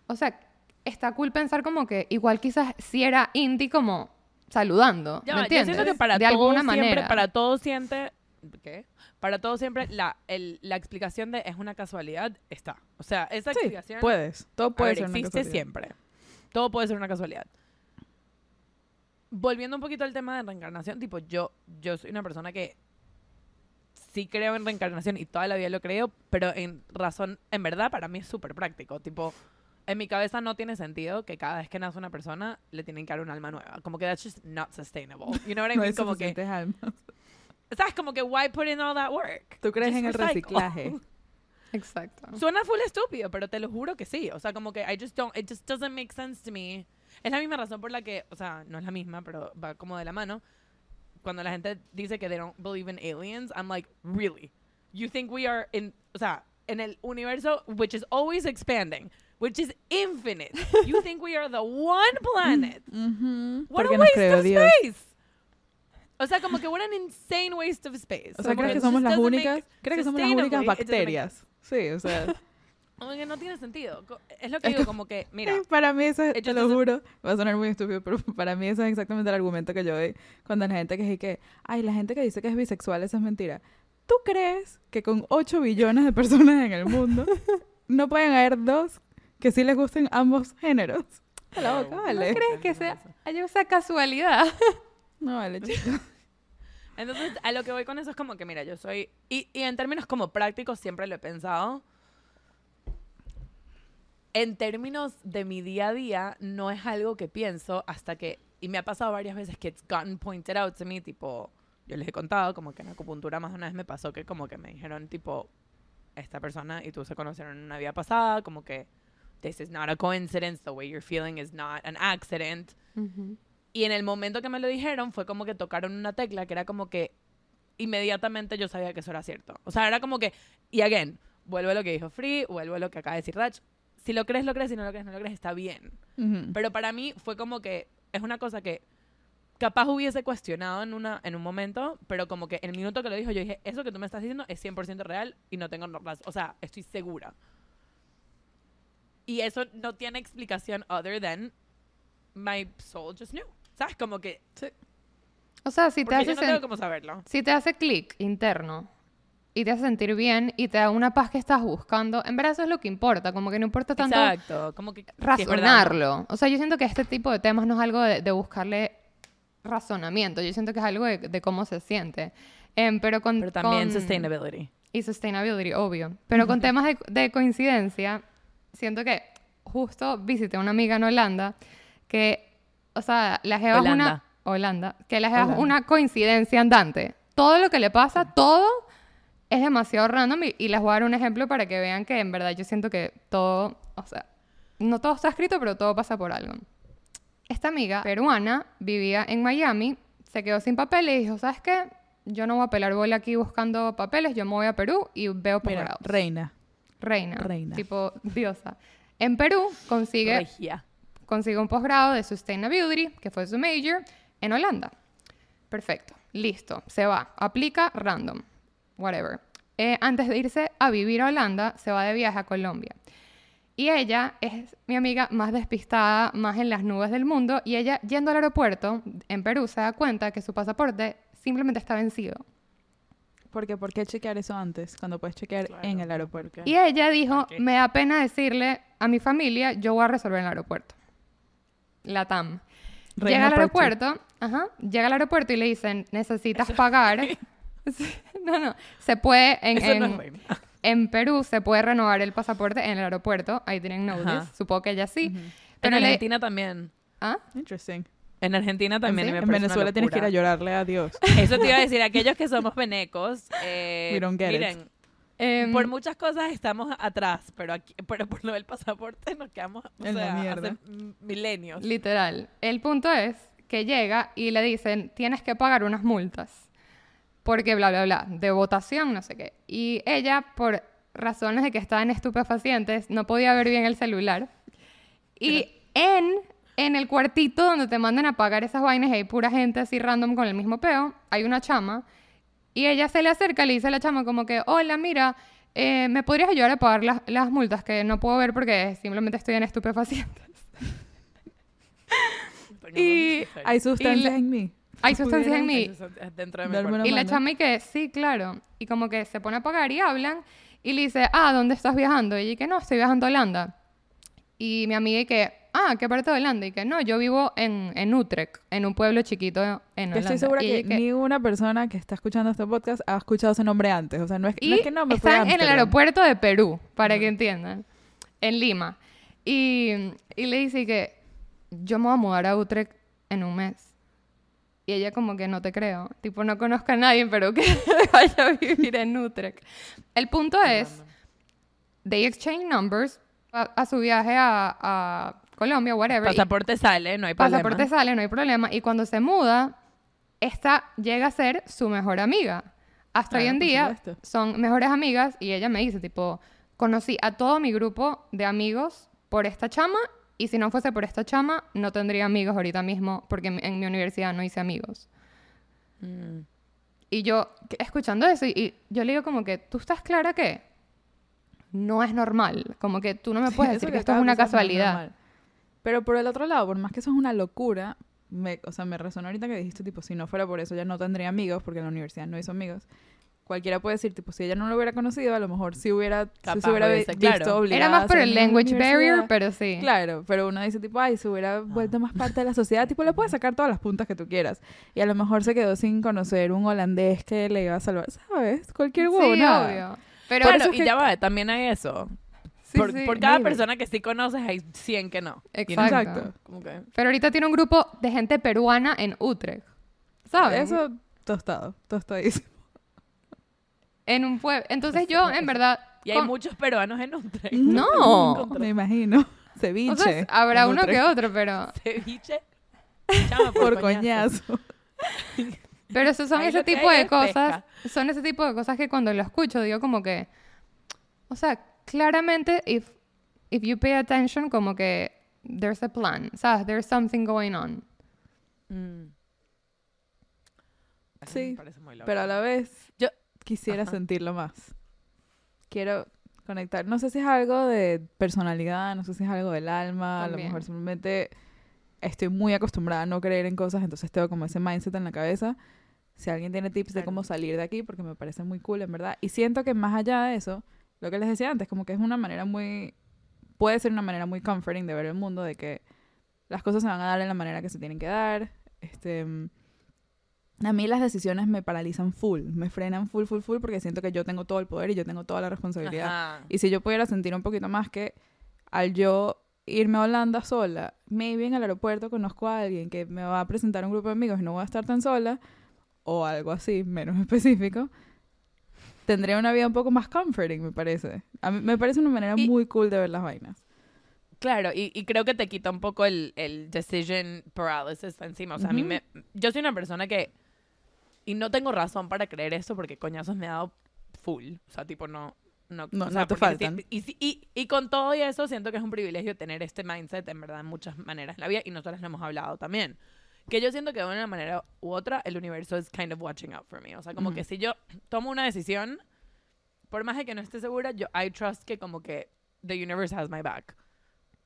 O sea, está cool pensar como que igual quizás si era Indy como saludando. Ya, ¿Me va, yo entiendes? siento que para de todo alguna siempre, manera. para todo siempre, ¿qué? Para todo siempre la, el- la explicación de es una casualidad está. O sea, esa sí, explicación puedes. Todo puede ver, ser una existe casualidad. siempre. Todo puede ser una casualidad. Volviendo un poquito al tema de reencarnación, tipo, yo, yo soy una persona que sí creo en reencarnación y toda la vida lo creo, pero en razón, en verdad, para mí es súper práctico. Tipo, en mi cabeza no tiene sentido que cada vez que nace una persona le tienen que dar un alma nueva. Como que that's just not sustainable. You know what I No mean? hay como que, almas. ¿sabes? Como que why put in all that work? ¿Tú crees Just en el recycle. reciclaje? Exacto. Suena full estúpido, pero te lo juro que sí. O sea, como que I just don't, it just doesn't make sense to me. Es la misma razón por la que, o sea, no es la misma, pero va como de la mano. Cuando la gente dice que they don't believe in aliens, I'm like, really? You think we are in, o sea, en el universo, which is always expanding, which is infinite. You think we are the one planet? Ujú, What a waste of Dios. space. O sea, como que what an insane waste of space. O sea, ¿crees que somos las únicas? ¿Crees que somos las únicas bacterias? Sí, o sea, Como que no tiene sentido. Es lo que Es digo, como que, mira, para mí eso, it te lo juro, va a sonar muy estúpido, pero para mí eso es exactamente el argumento que yo doy cuando la gente que dice que, ay, la gente que dice que es bisexual, eso es mentira. ¿Tú crees que con 8 billones de personas en el mundo no pueden haber dos que sí les gusten ambos géneros? A la boca, No vale. ¿Crees que sea, haya esa casualidad? No vale, chicos. Entonces, a lo que voy con eso es como que, mira, yo soy. Y, y en términos como prácticos, siempre lo he pensado. En términos de mi día a día, no es algo que pienso hasta que. Y me ha pasado varias veces que it's gotten pointed out to me, tipo. Yo les he contado, como que en acupuntura más de una vez me pasó que, como que me dijeron, tipo, esta persona y tú se conocieron en una vida pasada, como que. This is not a coincidence, the way you're feeling is not an accident. Y en el momento que me lo dijeron, fue como que tocaron una tecla que era como que inmediatamente yo sabía que eso era cierto. O sea, era como que, y again, vuelvo a lo que dijo Free, vuelvo a lo que acaba de decir Rach. Si lo crees, lo crees, si no lo crees, no lo crees, está bien. Ujú. Pero para mí fue como que es una cosa que capaz hubiese cuestionado en, una, en un momento, pero como que el minuto que lo dijo, yo dije, eso que tú me estás diciendo es 100% real y no tengo razón. O sea, estoy segura. Y eso no tiene explicación other than my soul just knew. ¿Sabes? Como que... O sea, si te hace yo no tengo cómo saberlo. si te hace clic interno, y te hace sentir bien y te da una paz que estás buscando. En verdad eso es lo que importa, como que no importa tanto Exacto. Como que... razonarlo. O sea, yo siento que este tipo de temas no es algo de, de buscarle razonamiento, yo siento que es algo de, de cómo se siente. Em, pero con, Pero también con- sustainability. y sustainability, obvio. Pero con temas de, de coincidencia, siento que justo visité a una amiga en Holanda que, o sea, la jeva es una... Holanda. Que la jeva es una coincidencia andante. Todo lo que le pasa, todo es demasiado random y, y les voy a dar un ejemplo para que vean que en verdad yo siento que todo, o sea, no todo está escrito, pero todo pasa por algo. Esta amiga peruana vivía en Miami, se quedó sin papeles y dijo, ¿sabes qué? Yo no voy a pelar bola aquí buscando papeles, yo me voy a Perú y veo posgrados. reina. Reina. reina. Tipo diosa. En Perú consigue, Regia. consigue un posgrado de Sustainability, que fue su major, en Holanda. Perfecto. Listo. Se va. Aplica random. Whatever. Eh, antes de irse a vivir a Holanda, se va de viaje a Colombia. Y ella es mi amiga más despistada, más en las nubes del mundo. Y ella, yendo al aeropuerto en Perú, se da cuenta que su pasaporte simplemente está vencido. Porque ¿por qué chequear eso antes? Cuando puedes chequear Claro, en el aeropuerto. Y ella dijo, ¿Por qué? me da pena decirle a mi familia, yo voy a resolver en el aeropuerto. La TAM. Reina llega al aeropuerto, ajá, llega al aeropuerto y le dicen, necesitas pagar. No, no, se puede, en, Eso no en- es reina. en Perú se puede renovar el pasaporte en el aeropuerto, ahí tienen notice, Ajá. supongo que ella sí. En Pero le- Argentina también. ¿Ah? Interesting. En Argentina también. sí? me En Venezuela tienes que ir a llorarle a Dios. Eso te iba a decir, aquellos que somos venecos, eh, We don't get it. miren, Em, por muchas cosas estamos atrás, pero aquí, pero por lo del pasaporte nos quedamos o En la sea, mierda. hace milenios. Literal. El punto es que llega y le dicen, tienes que pagar unas multas. Porque bla, bla, bla, de votación, no sé qué. Y ella, por razones de que estaba en estupefacientes, no podía ver bien el celular. Y en, en el cuartito donde te mandan a pagar esas vainas, hay pura gente así random con el mismo peo, hay una chama. Y ella se le acerca le dice a la chama como que, hola, mira, eh, ¿me podrías ayudar a pagar las, las multas que no puedo ver porque simplemente estoy en estupefacientes? Y Hay sustancias la- en mí. Hay sustancias en mí. Dentro de mi cuerpo. Y la chama y que, sí, claro. Y como que se pone a pagar y hablan. Y le dice, ah, ¿dónde estás viajando? Y ella que no, estoy viajando a Holanda. Y mi amiga y que, ah, ¿qué parte de Holanda? Y que no, yo vivo en, en Utrecht, en un pueblo chiquito en Holanda. Yo estoy segura Y que, ella ni una persona que está escuchando este podcast ha escuchado ese nombre antes. O sea, no es, Y no es que no me están en el aeropuerto de Perú, para que entiendan, en Lima. Y, y le dice que yo me voy a mudar a Utrecht en un mes. Y ella como que no te creo. Tipo, no conozco a nadie en Perú que vaya a vivir en Utrecht. El punto es, they exchange numbers a, a su viaje a, a Colombia, whatever. y- Pasaporte sale, no hay problema. pasaporte sale, no hay problema. Y cuando se muda, esta llega a ser su mejor amiga. Hasta hoy en por día supuesto. son mejores amigas y ella me dice, tipo, conocí a todo mi grupo de amigos por esta chama y si no fuese por esta chama, no tendría amigos ahorita mismo porque en, mi universidad no hice amigos. Mm. Y yo, escuchando eso, y, yo le digo como que, ¿tú estás clara que no es normal? Como que tú no me puedes decir que esto es una no es casualidad. Pero por el otro lado, por más que eso es una locura, me, o sea, me resonó ahorita que dijiste, tipo, si no fuera por eso, ya no tendría amigos, porque en la universidad no hizo amigos. Cualquiera puede decir, tipo, si ella no lo hubiera conocido, a lo mejor sí hubiera, Capaz se hubiera visto claro. obligada Era más por el language barrier, pero sí. Claro, pero uno dice tipo, ay, se hubiera vuelto más parte de la sociedad, tipo, le puedes sacar todas las puntas que tú quieras. Y a lo mejor se quedó sin conocer un holandés que le iba a salvar, ¿sabes? Cualquier huevo, Sí, nada. obvio. Pero Claro, eso es y que- ya va, también hay eso. Sí, por, sí. por cada maybe. persona que sí conoces hay 100 que no. Exacto. Exacto. que- Pero ahorita tiene un grupo de gente peruana en Utrecht. ¿Sabes? Eso, tostado, tostadísimo. En un pueblo. Entonces yo, en verdad. Y hay con- muchos peruanos en Utrecht. No. Me imagino. Ceviche. O sea, habrá uno que otro, pero. Ceviche. Chama, Por coñazo. Pero esos son Ahí ese tipo de cosas. Son ese tipo de cosas que cuando lo escucho digo como que. O sea, claramente, if, if you pay attention, como que. There's a plan. ¿Sabes? There's something going on. Mm. Sí. Pero a la vez, Yo- quisiera Ajá. sentirlo más. Quiero conectar. No sé si es algo de personalidad, no sé si es algo del alma, a lo También. mejor simplemente estoy muy acostumbrada a no creer en cosas, entonces tengo como ese mindset en la cabeza. Si alguien tiene tips de Claro. cómo salir de aquí, porque me parece muy cool, en verdad. Y siento que más allá de eso, lo que les decía antes, como que es una manera muy... Puede ser una manera muy comforting de ver el mundo, de que las cosas se van a dar en la manera que se tienen que dar. Este... A mí las decisiones me paralizan full, me frenan full, full, full, porque siento que yo tengo todo el poder y yo tengo toda la responsabilidad. Ajá. Y si yo pudiera sentir un poquito más que al yo irme a Holanda sola, maybe en el aeropuerto conozco a alguien que me va a presentar a un grupo de amigos y no voy a estar tan sola, o algo así, menos específico, tendría una vida un poco más comforting, me parece. A mí me parece una manera Y- muy cool de ver las vainas. Claro, y, y creo que te quita un poco el, el decision paralysis encima. O sea, a mí me... Yo soy una persona que... Y no tengo razón para creer eso porque coñazos me ha dado full. O sea, tipo, no... No, No- o sea, no te faltan. y, y, y con todo y eso, siento que es un privilegio tener este mindset, en verdad, en muchas maneras en la vida. Y nosotros lo hemos hablado también. Que yo siento que de una manera u otra, el universo es kind of watching out for me. O sea, como Ujú. que si yo tomo una decisión, por más de que no esté segura, yo I trust que como que the universe has my back.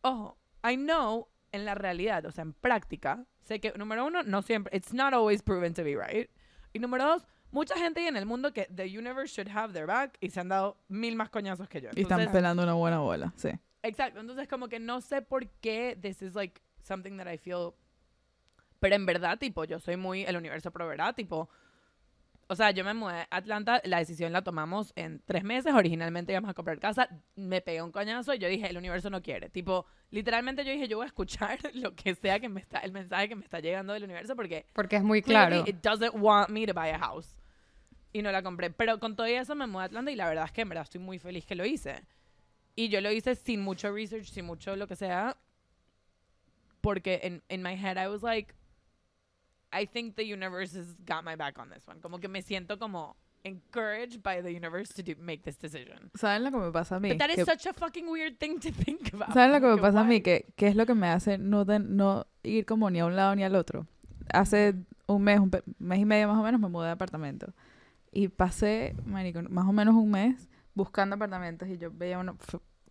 Ojo, I know en la realidad, o sea, en práctica, sé que número uno, no siempre, it's not always proven to be right. Y número dos, mucha gente en el mundo que the universe should have their back y se han dado mil más coñazos que yo. Y están Entonces, pelando una buena bola, sí. Exacto, entonces como que no sé por qué this is like something that I feel pero en verdad, tipo, yo soy muy el universo proveerá, tipo, o sea, yo me mudé a Atlanta, la decisión la tomamos en tres meses, originalmente íbamos a comprar casa, me pegué un coñazo y yo dije, el universo no quiere, tipo, literalmente yo dije, yo voy a escuchar lo que sea que me está, el mensaje que me está llegando del universo porque Porque es muy claro. it doesn't want me to buy a house. Y no la compré. Pero con todo eso me mudé a Atlanta y la verdad es que en verdad estoy muy feliz que lo hice. Y yo lo hice sin mucho research, sin mucho lo que sea. Porque en in my head I was like, I think the universe has got my back on this one. Como que me siento como encouraged by the universe to do, make this decision. ¿Saben lo que me pasa a mí? But that is such a fucking weird thing to think about. ¿Saben lo que me pasa a mí? Que, que es lo que me hace no, ten- no ir como ni a un lado ni al otro. Hace un mes, un mes y medio más o menos, me mudé de apartamento. Y pasé, marico, más o menos un mes buscando apartamentos y yo veía uno,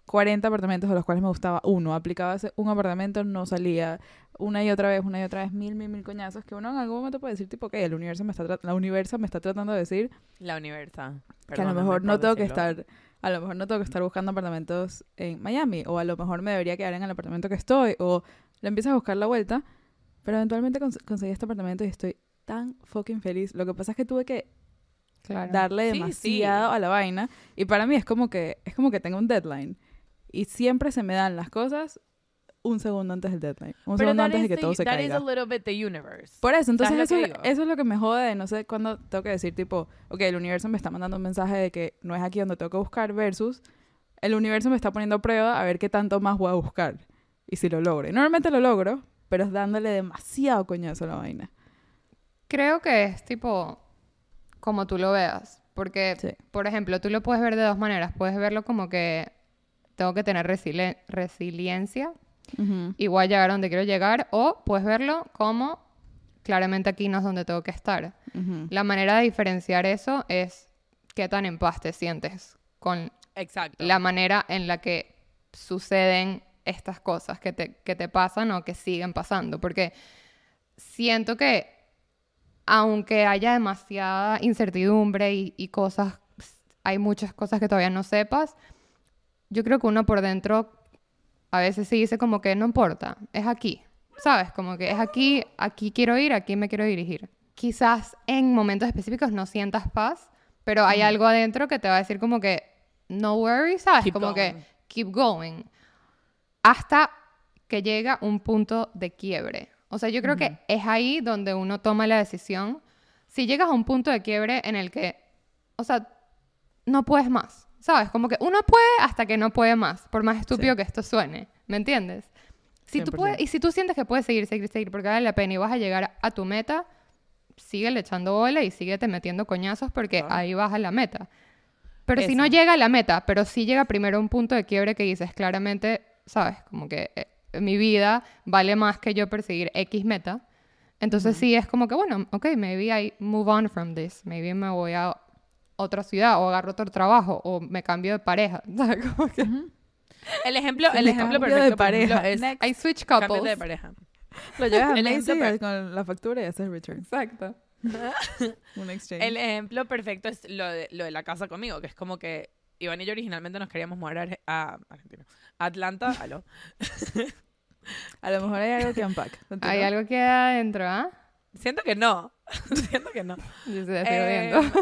40 apartamentos de los cuales me gustaba uno. Aplicaba un apartamento, no salía una y otra vez, una y otra vez, mil, mil, mil coñazos que uno en algún momento puede decir, tipo, ok, el universo me está tra- la universo me está tratando de decir La universa. que a lo mejor no tengo que estar a lo mejor no tengo que estar buscando apartamentos en Miami o a lo mejor me debería quedar en el apartamento que estoy o le empiezas a buscar la vuelta pero eventualmente cons- conseguí este apartamento y estoy tan fucking feliz lo que pasa es que tuve que Claro. darle Sí, demasiado sí. a la vaina y para mí es como que es como que tengo un deadline y siempre se me dan las cosas un segundo antes del deadline un Pero segundo that antes de is que the- todo se that is caiga a little bit the universe. por eso, entonces ¿Sabes eso, es- digo? eso es lo que me jode de no sé cuándo tengo que decir tipo, ok, el universo me está mandando un mensaje de que no es aquí donde tengo que buscar versus el universo me está poniendo a prueba a ver qué tanto más voy a buscar y si lo logro. Y Normalmente lo logro, pero es dándole demasiado coñazo a la vaina. Creo que es tipo como tú lo veas. Porque, Sí. por ejemplo, tú lo puedes ver de dos maneras. Puedes verlo como que tengo que tener resili- resiliencia y voy a llegar a donde quiero llegar. O puedes verlo como claramente aquí no es donde tengo que estar. Ujú. La manera de diferenciar eso es qué tan en paz te sientes con Exacto. la manera en la que suceden estas cosas que te, que te pasan o que siguen pasando. Porque siento que aunque haya demasiada incertidumbre y, y cosas, hay muchas cosas que todavía no sepas, yo creo que uno por dentro a veces sí dice como que no importa, es aquí, ¿sabes? Como que es aquí, aquí quiero ir, aquí me quiero dirigir. Quizás en momentos específicos no sientas paz, pero hay algo adentro que te va a decir como que no worry, ¿sabes? Keep como going. que keep going. Hasta que llega un punto de quiebre. O sea, yo creo que es ahí donde uno toma la decisión. Si llegas a un punto de quiebre en el que, o sea, no puedes más, ¿sabes? Como que uno puede hasta que no puede más, por más estúpido Sí. que esto suene, ¿me entiendes? Si tú 100%. puedes, y si tú sientes que puedes seguir, seguir, seguir, porque vale la pena y vas a llegar a tu meta, síguele echando bola y síguete metiendo coñazos porque Claro. ahí vas a la meta. Pero si no llega a la meta, pero sí llega primero a un punto de quiebre que dices claramente, ¿sabes? Como que eh, mi vida vale más que yo perseguir X meta. Entonces sí es como que, bueno, ok, maybe I move on from this. Maybe me voy a otra ciudad o agarro otro trabajo o me cambio de pareja. ¿sabes? Como que El ejemplo, Sí, el ejemplo cambio de perfecto por ejemplo, pareja. es I switch cámbiate de couples. pareja. Lo llevas a El Macy's ejemplo per- con la factura y haces return. Exacto. Un exchange. El ejemplo perfecto es lo de, lo de la casa conmigo, que es como que Iván y yo originalmente nos queríamos mudar a, Arge- a Argentina. a Atlanta, aló. A lo mejor hay algo que unpack. Continúa. Hay algo que adentro, ¿ah? Siento que no. Siento que no. Yo se estoy Eh, viendo.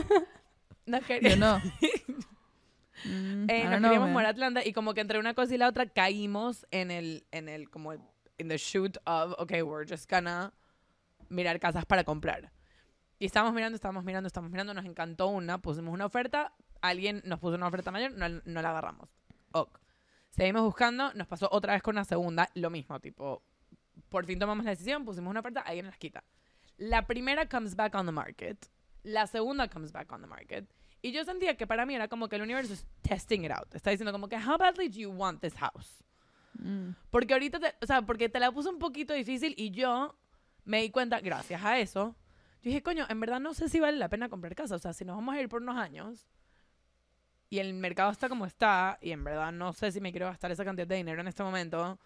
Nos Yo no. Mm, eh, nos queríamos mudar a Atlanta y como que entre una cosa y la otra caímos en el, en el, como, in the shoot of, okay, we're just gonna mirar casas para comprar. Y estábamos mirando, estábamos mirando, estábamos mirando, nos encantó una, pusimos una oferta, alguien nos puso una oferta mayor, no, no la agarramos. Ok. Seguimos buscando, nos pasó otra vez con una segunda, lo mismo, tipo, por fin tomamos la decisión, pusimos una oferta, alguien nos quita. La primera comes back on the market, la segunda comes back on the market, y yo sentía que para mí era como que el universo es testing it out. Está diciendo como que, how badly do you want this house? Mm. Porque ahorita, te- o sea, porque te la puso un poquito difícil y yo me di cuenta, gracias a eso, yo dije, coño, en verdad no sé si vale la pena comprar casa. O sea, si nos vamos a ir por unos años y el mercado está como está y en verdad no sé si me quiero gastar esa cantidad de dinero en este momento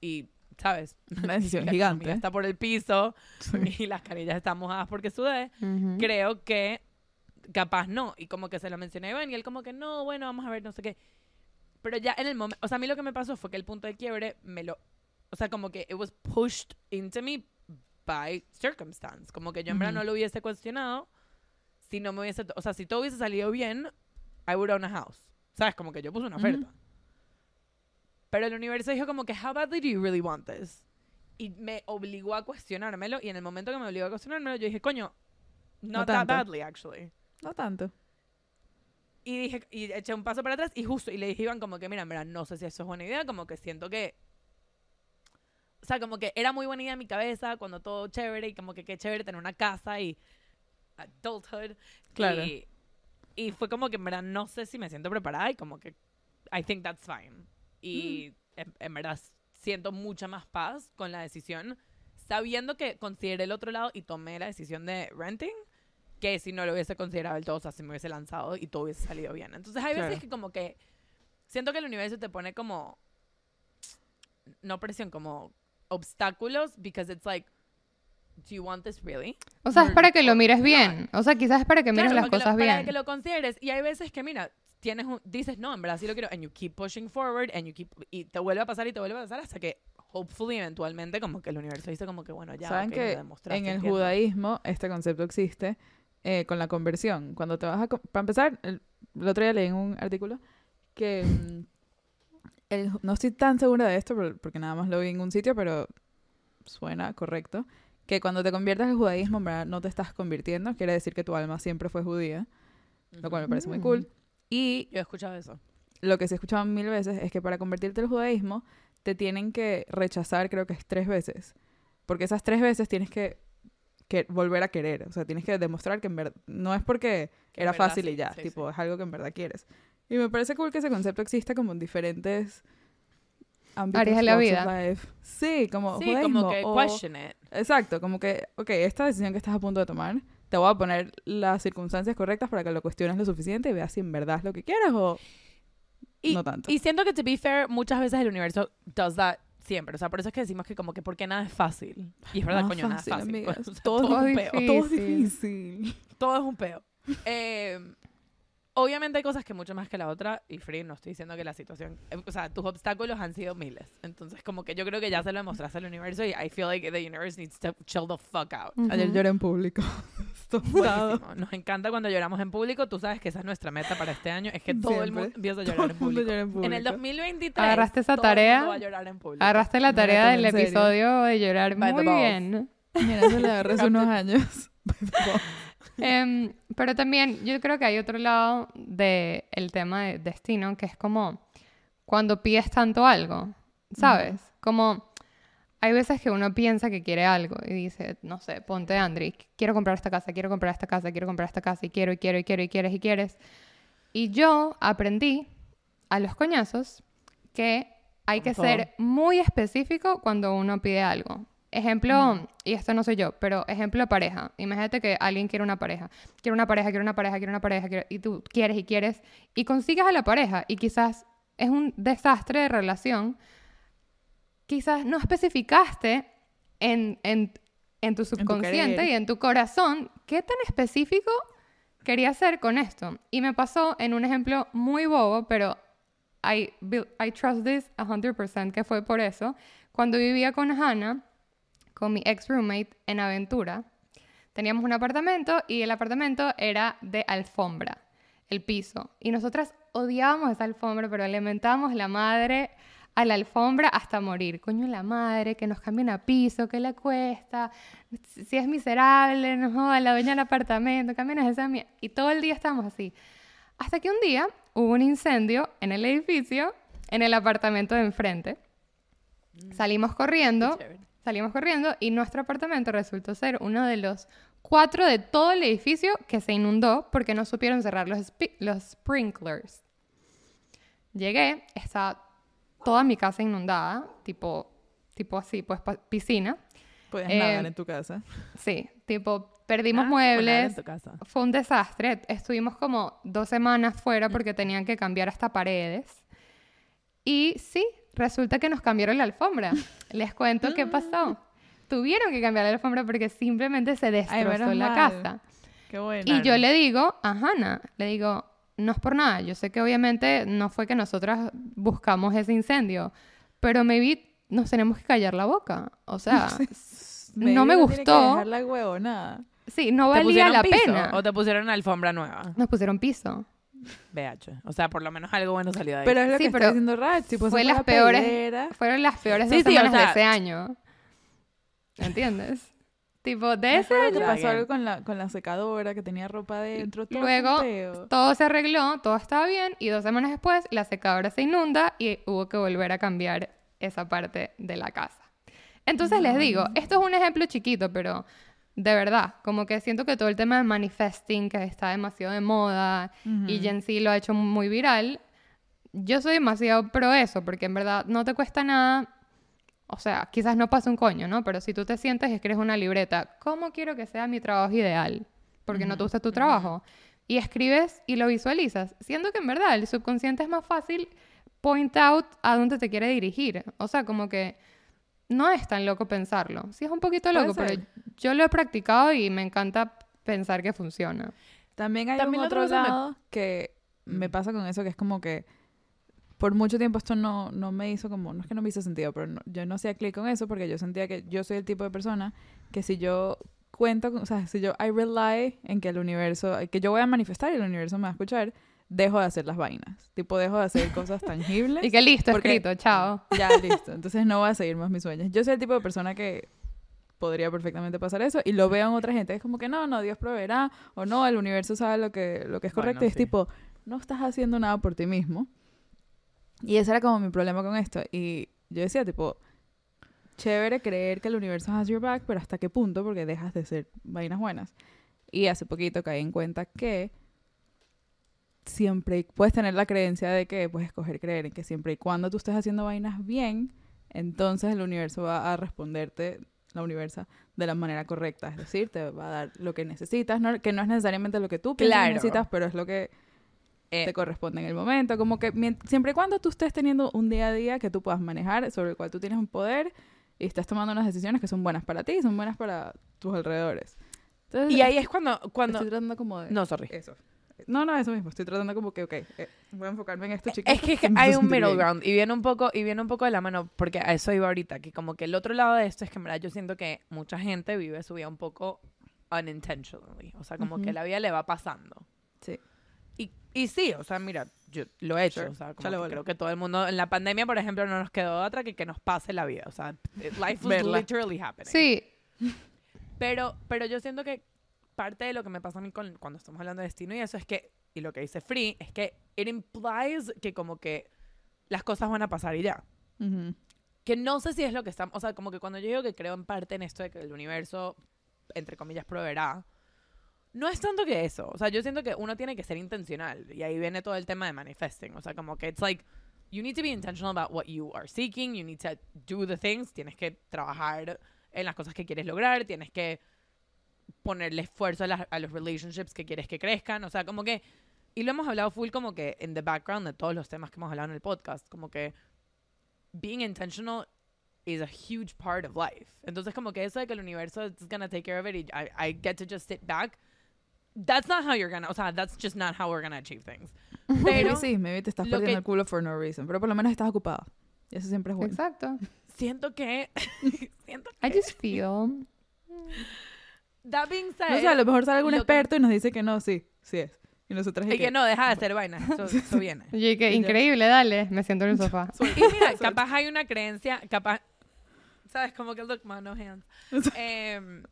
y, ¿sabes? Una decisión La gigante. está por el piso Sí. y las carillas están mojadas porque sudé. Ujú. Creo que capaz no. Y como que se lo mencioné a Iván y él como que no, bueno, vamos a ver, no sé qué. Pero ya en el momento, o sea, a mí lo que me pasó fue que el punto de quiebre me lo, o sea, como que it was pushed into me by circumstance. Como que yo en verdad Ujú. no lo hubiese cuestionado si no me hubiese, o sea, si todo hubiese salido bien, I would own a house. ¿Sabes? Como que yo puse una oferta. Pero el universo dijo como que, how badly do you really want this? Y me obligó a cuestionármelo y en el momento que me obligó a cuestionármelo, yo dije, coño, No not that tanto. badly, actually. No tanto. Y dije, y eché un paso para atrás y justo, y le dije a Iván como que, mira, mira, no sé si eso es buena idea, como que siento que, o sea, como que era muy buena idea en mi cabeza cuando todo chévere y como que qué chévere tener una casa y adulthood. Claro. Y, y fue como que, en verdad, no sé si me siento preparada y como que, I think that's fine. Y en, en verdad siento mucha más paz con la decisión, sabiendo que consideré el otro lado y tomé la decisión de renting, que si no lo hubiese considerado del todo, o sea, si me hubiese lanzado y todo hubiese salido bien. Entonces hay veces Claro. que como que siento que el universo te pone como, no presión, como obstáculos, because it's like, do you want this really? O sea, es para que lo mires bien. O sea, quizás es para que mires Claro, las que lo- cosas Para bien. que lo consideres. Y hay veces que, mira, tienes un, dices, no, en verdad sí lo quiero, and you keep pushing forward, and you keep, y te vuelve a pasar y te vuelve a pasar hasta que, hopefully, eventualmente, como que el universo dice como que, bueno, ya, Saben que en el entiendo. judaísmo este concepto existe eh, con la conversión. Cuando te vas a... Para empezar, el, el otro día leí en un artículo que... mm, el- no estoy tan segura de esto por- porque nada más lo vi en un sitio, pero suena correcto. Que cuando te conviertes al judaísmo, en verdad, no te estás convirtiendo. Quiere decir que tu alma siempre fue judía, lo cual me parece muy Mm. cool. Y Yo he escuchado eso. lo que se escuchaba mil veces es que para convertirte al judaísmo te tienen que rechazar, creo que es tres veces. Porque esas tres veces tienes que, que volver a querer. O sea, tienes que demostrar que en verdad no es porque Que era verdad fácil sí, y ya. sí, tipo, sí. es algo que en verdad quieres. Y me parece cool que ese concepto exista como en diferentes ámbitos. Áreas de la vida. life. Sí, como Sí, judaísmo. como que o- question it. Exacto, como que, ok, esta decisión que estás a punto de tomar, te voy a poner las circunstancias correctas para que lo cuestiones lo suficiente y veas si en verdad es lo que quieres o Y, no tanto. y siento que, to be fair, muchas veces el universo does that siempre. O sea, por eso es que decimos que como que porque nada es fácil. Y es verdad, coño, nada es fácil, fácil. amigas. O sea, Todo todo, es un peo. Todo es difícil. Todo es un peo. Eh, obviamente hay cosas que mucho más que la otra. Y Free, no estoy diciendo que la situación... eh, O sea, tus obstáculos han sido miles. Entonces, como que yo creo que ya se lo demostraste al universo y I feel like the universe needs to chill the fuck out. Ayer Ujú. lloré en público. Buenísimo. Nos encanta cuando lloramos en público. Tú sabes que esa es nuestra meta para este año. Es que todo el Siempre. mundo empieza a llorar el en público. llora en público. En el 2023. Agarraste esa todo el tarea. mundo va a llorar en público. Agarraste la tarea del episodio de llorar By muy bien. Mira, eso le agarré hace unos años. Em, pero también yo creo que hay otro lado del el tema de destino, que es como cuando pides tanto algo, ¿sabes? Como hay veces que uno piensa que quiere algo y dice, no sé, ponte Andri, quiero comprar esta casa, quiero comprar esta casa, quiero comprar esta casa y quiero y quiero y quiero y quieres y quieres. Y yo aprendí a los coñazos que hay que ser muy específico cuando uno pide algo. Ejemplo, y esto no soy yo, pero ejemplo pareja. Imagínate que alguien quiere una pareja. Quiere una pareja, quiere una pareja, quiere una pareja, quiere- y tú quieres y quieres, y consigues a la pareja, y quizás es un desastre de relación. Quizás no especificaste en, en, en tu subconsciente querer. y en tu corazón ¿qué tan específico quería hacer con esto? Y me pasó en un ejemplo muy bobo, pero I, I trust this 100% que fue por eso. Cuando vivía con Hannah, con mi ex roommate en Aventura, teníamos un apartamento y el apartamento era de alfombra, el piso. Y nosotras odiábamos esa alfombra, pero le mentábamos la madre a la alfombra hasta morir. Coño, la madre, que nos cambien a piso, que le cuesta, si es miserable, no joda, la dueña del apartamento, cámbianos esa mierda. Y todo el día estábamos así. Hasta que un día hubo un incendio en el edificio, en el apartamento de enfrente. Salimos corriendo. Salimos corriendo y nuestro apartamento resultó ser uno de los cuatro de todo el edificio que se inundó porque no supieron cerrar los, sprinklers. Llegué, estaba toda mi casa inundada, tipo, tipo así, pues piscina. Puedes Eh, nadar en tu casa. Sí, tipo, perdimos Ah, muebles, en tu casa. fue un desastre. Estuvimos como dos semanas fuera porque tenían que cambiar hasta paredes. Y sí, resulta que nos cambiaron la alfombra. Les cuento qué pasó. Tuvieron que cambiar la alfombra porque simplemente se destrozó la mal. casa. Qué bueno. Y yo le digo a Hannah, le digo, no es por nada, yo sé que obviamente no fue que nosotras buscamos ese incendio, pero maybe nos tenemos que callar la boca. O sea, no me gustó. dejar la huevonada. sí, no ¿Te valía la piso pena. o te pusieron alfombra nueva? Nos pusieron piso. BH. O sea, por lo menos algo bueno salió de ahí. Pero es lo Sí, que pero está diciendo Rach. Tipo, fue las la peores-. Fueron las peores Sí, dos sí, o semanas de sea- ese año. ¿Entiendes? tipo, de ese año. Está pasó algo con la, con la secadora que tenía ropa adentro. todo Luego, todo se arregló, todo estaba bien, y dos semanas después la secadora se inunda y hubo que volver a cambiar esa parte de la casa. Entonces les digo, esto es un ejemplo chiquito, pero de verdad, como que siento que todo el tema de manifesting, que está demasiado de moda, y Gen Z lo ha hecho muy viral, yo soy demasiado pro eso, porque en verdad no te cuesta nada. O sea, quizás no pasa un coño, ¿no? Pero si tú te sientes y escribes una libreta, ¿cómo quiero que sea mi trabajo ideal? Porque no te gusta tu trabajo. Y escribes y lo visualizas, siendo que en verdad el subconsciente es más fácil point out a dónde te quiere dirigir. O sea, como que no es tan loco pensarlo. Sí es un poquito loco, pero yo lo he practicado y me encanta pensar que funciona. También hay También un otro me- lado que me Mm. pasa con eso, que es como que por mucho tiempo esto no, no me hizo como, no es que no me hizo sentido, pero no- yo no hacía clic con eso porque yo sentía que yo soy el tipo de persona que si yo cuento, con- o sea, si yo I rely en que el universo, que yo voy a manifestar y el universo me va a escuchar, dejo de hacer las vainas. Tipo, dejo de hacer cosas tangibles. Y que listo, Porque- escrito, chao. Ya, listo. Entonces no voy a seguir más mis sueños. Yo soy el tipo de persona que podría perfectamente pasar eso y lo veo en otra gente. Es como que no, no, Dios proveerá o no, el universo sabe lo que, lo que es Bueno, correcto. y es sí. tipo, no estás haciendo nada por ti mismo. Y ese era como mi problema con esto. Y yo decía, tipo, chévere creer que el universo has your back, pero ¿hasta qué punto? Porque dejas de ser vainas buenas. Y hace poquito caí en cuenta que siempre puedes tener la creencia de que puedes escoger creer en que siempre y cuando tú estés haciendo vainas bien, entonces el universo va a responderte, la universa, de la manera correcta. Es decir, te va a dar lo que necesitas, no- que no es necesariamente lo que tú piensas que Claro. necesitas, pero es lo que Eh, te corresponde en el momento. Como que siempre y cuando tú estés teniendo un día a día que tú puedas manejar, sobre el cual tú tienes un poder y estás tomando unas decisiones que son buenas para ti y son buenas para tus alrededores. Entonces, y ahí es cuando... cuando estoy tratando como de... no, sorry. Eso. No, no, eso mismo. Estoy tratando como que, ok, eh, voy a enfocarme en esto, chicos. Es que, es que hay un middle ground y viene un poco y viene un poco de la mano porque a eso iba ahorita que como que el otro lado de esto es que en verdad yo siento que mucha gente vive su vida un poco unintentionally, o sea, como que Ujú. la vida le va pasando. Sí. Y, y sí, o sea, mira, yo lo he hecho, Sure. o sea, como que creo que todo el mundo en la pandemia, por ejemplo, no nos quedó otra que que nos pase la vida, o sea, life was literally happening. Sí, Pero, pero yo siento que parte de lo que me pasa a mí con, cuando estamos hablando de destino y eso es que, y lo que dice Free, es que it implies que como que las cosas van a pasar y ya. Ujú. Que no sé si es lo que estamos, o sea, como que cuando yo digo que creo en parte en esto de que el universo, entre comillas, proveerá, no es tanto que eso, o sea, yo siento que uno tiene que ser intencional y ahí viene todo el tema de manifesting, o sea, como que it's like, you need to be intentional about what you are seeking, you need to do the things, tienes que trabajar en las cosas que quieres lograr, tienes que ponerle esfuerzo a, las- a los relationships que quieres que crezcan, o sea, como que, y lo hemos hablado full como que en the background de todos los temas que hemos hablado en el podcast, como que being intentional is a huge part of life. Entonces, como que eso de que el universo is gonna take care of it, y I, I get to just sit back. That's not how you're gonna, o sea, that's just not how we're gonna achieve things. Pero sí, maybe te estás perdiendo que- el culo for no reason. Pero por lo menos estás ocupada. Y eso siempre es bueno. Exacto. siento que, siento I que, just feel. That being said, No sé, a lo mejor sale algún lo que- experto y nos dice que no, sí, sí es. Y nosotras y que no, deja de hacer vainas, eso, eso viene. Oye, que increíble, dale. Me siento en el sofá. Y mira, capaz hay una creencia, capaz, ¿sabes? Como que look, man, no hands. Em,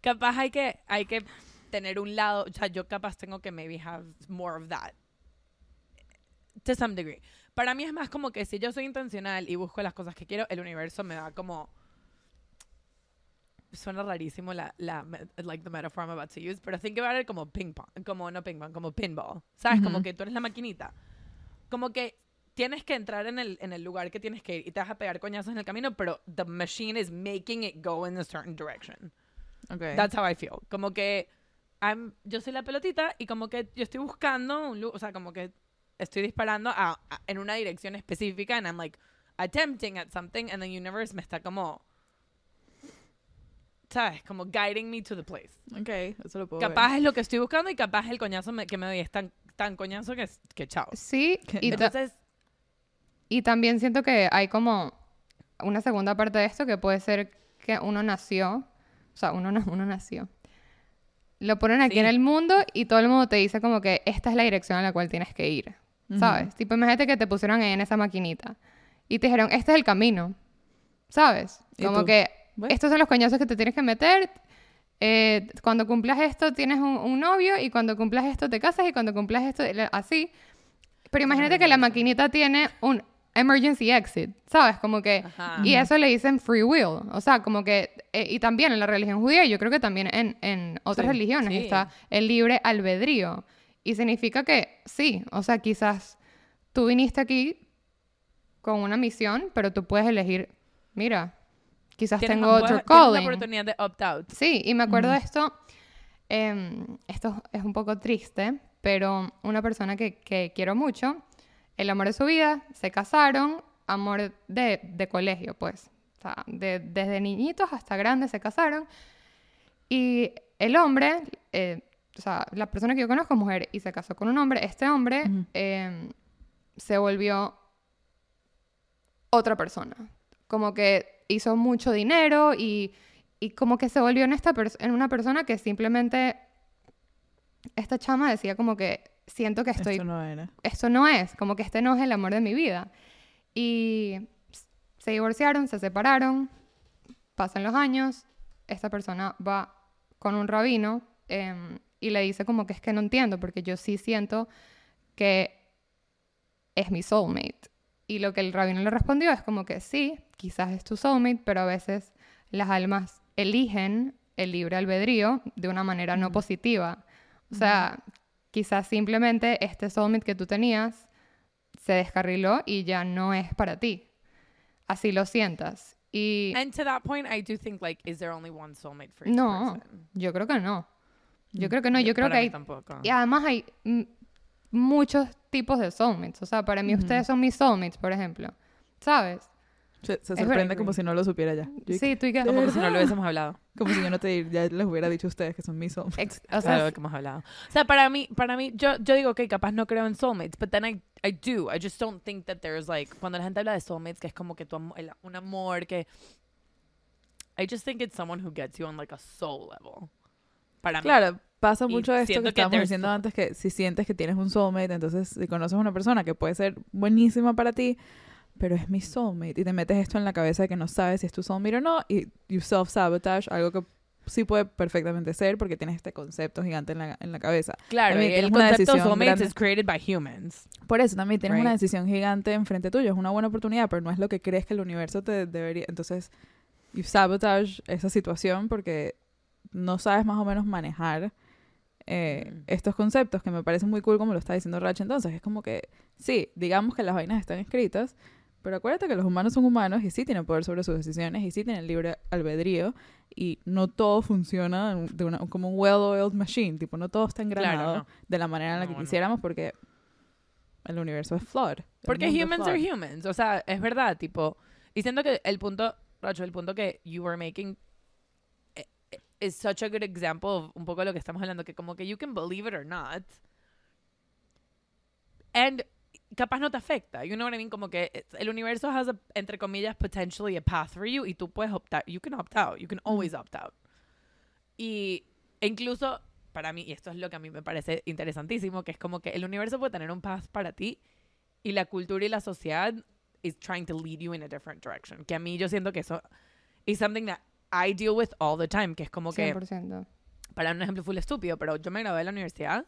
capaz hay que, hay que tener un lado, o sea, yo capaz tengo que maybe have more of that. To some degree. Para mí es más como que si yo soy intencional y busco las cosas que quiero, el universo me da como... Suena rarísimo la, la, like the metaphor I'm about to use, pero think about it como ping pong, como no ping pong, como pinball. ¿Sabes? Como que tú eres la maquinita. Como que tienes que entrar en el, en el lugar que tienes que ir y te vas a pegar coñazos en el camino, pero the machine is making it go in a certain direction. Okay. That's how I feel. Como que I'm- yo soy la pelotita y como que yo estoy buscando un o sea, como que estoy disparando a- a- en una dirección específica and I'm like attempting at something and the universe me está como ¿sabes? Como guiding me to the place. ok, eso lo puedo ver. Capaz es lo que estoy buscando y capaz el coñazo me- que me doy es tan, tan coñazo que, que chao. Sí, y, ta- Entonces, y también siento que hay como una segunda parte de esto que puede ser que uno nació, o sea, uno, na- uno nació. Lo ponen aquí Sí. en el mundo y todo el mundo te dice como que esta es la dirección a la cual tienes que ir, ¿sabes? Tipo, imagínate que te pusieron ahí en esa maquinita y te dijeron, este es el camino, ¿sabes? ¿Y Como tú? que Bueno. estos son los coñazos que te tienes que meter. eh, cuando cumplas esto tienes un, un novio y cuando cumplas esto te casas y cuando cumplas esto así. Pero imagínate que la maquinita tiene un emergency exit, ¿sabes? Como que Ajá. y eso le dicen free will, o sea, como que eh, y también en la religión judía, yo creo que también en, en otras Sí, religiones sí. está el libre albedrío y significa que sí, o sea, quizás tú viniste aquí con una misión, pero tú puedes elegir, mira, quizás tengo otro calling. oportunidad de opt out. Sí, y me acuerdo de esto, em, esto es un poco triste, pero una persona que, que quiero mucho, el amor de su vida, se casaron, amor de, de colegio, pues. O sea, de- desde niñitos hasta grandes se casaron. Y el hombre, eh, o sea, la persona que yo conozco es mujer y se casó con un hombre. Este hombre em, se volvió otra persona. Como que hizo mucho dinero y, y como que se volvió en, esta en una persona que simplemente... Esta chama decía como que siento que estoy Esto no era. esto no es, como que este no es el amor de mi vida. Y se divorciaron, se separaron, pasan los años, esta persona va con un rabino em, y le dice como que es que no entiendo, porque yo sí siento que es mi soulmate. Y lo que el rabino le respondió es como que sí, quizás es tu soulmate, pero a veces las almas eligen el libre albedrío de una manera no positiva. O sea, quizás simplemente este soulmate que tú tenías se descarriló y ya no es para ti. Así lo sientas. Y And to that point, I do think like, is there only one soulmate for each no, person? yo creo que no. Yo Mm, creo que no, yo creo Para que hay... tampoco. Y además hay mm, muchos tipos de soulmates. O sea, para mí ustedes son mis soulmates, por ejemplo. ¿Sabes? Se, se sorprende como si no lo supiera ya. Yo- Sí, tú y que... Como que si no lo hubiésemos hablado. Como si yo no te ya les hubiera dicho a ustedes que son mis soulmates. O Claro, sea, lo que hemos hablado. O sea, para mí, para mí, yo, yo digo que capaz no creo en soulmates, but then I, I do. I just don't think that there's like, cuando la gente habla de soulmates, que es como que tu amo- el- un amor que... I just think it's someone who gets you on like a soul level. Para mí. Claro, pasa Y mucho esto que que estábamos diciendo antes, que si sientes que tienes un soulmate, entonces si conoces a una persona que puede ser buenísima para ti, pero es mi soulmate, y te metes esto en la cabeza de que no sabes si es tu soulmate o no, y you self-sabotage, algo que sí puede perfectamente ser porque tienes este concepto gigante en la, en la cabeza. Claro, También y el una concepto soulmates is created by humans. Por eso también tienes una Right. decisión gigante enfrente tuyo, es una buena oportunidad, pero no es lo que crees que el universo te debería. Entonces, you sabotage esa situación porque no sabes más o menos manejar eh, Mm. estos conceptos que me parecen muy cool como lo está diciendo Rach entonces. Es como que, sí, digamos que las vainas están escritas, pero acuérdate que los humanos son humanos y sí tienen poder sobre sus decisiones y sí tienen libre albedrío y no todo funciona de una, como un well-oiled machine, tipo, no todo está engranado no. de la manera en la No, que no. quisiéramos porque el universo es flawed. Porque humans flawed. are humans. O sea, es verdad, tipo, Y siento que el punto, Racho, el punto que you were making is such a good example of un poco lo que estamos hablando, que como que you can believe it or not. And capaz no te afecta. You know what I mean? Como que el universo has, a, entre comillas, potentially a path for you y tú puedes optar. You can opt out. You can always opt out. Y e incluso para mí, y esto es lo que a mí me parece interesantísimo, que es como que el universo puede tener un path para ti y la cultura y la sociedad is trying to lead you in a different direction. Que a mí yo siento que eso is something that I deal with all the time, que es como que, 100%. para un ejemplo full estúpido, pero yo me gradué de la universidad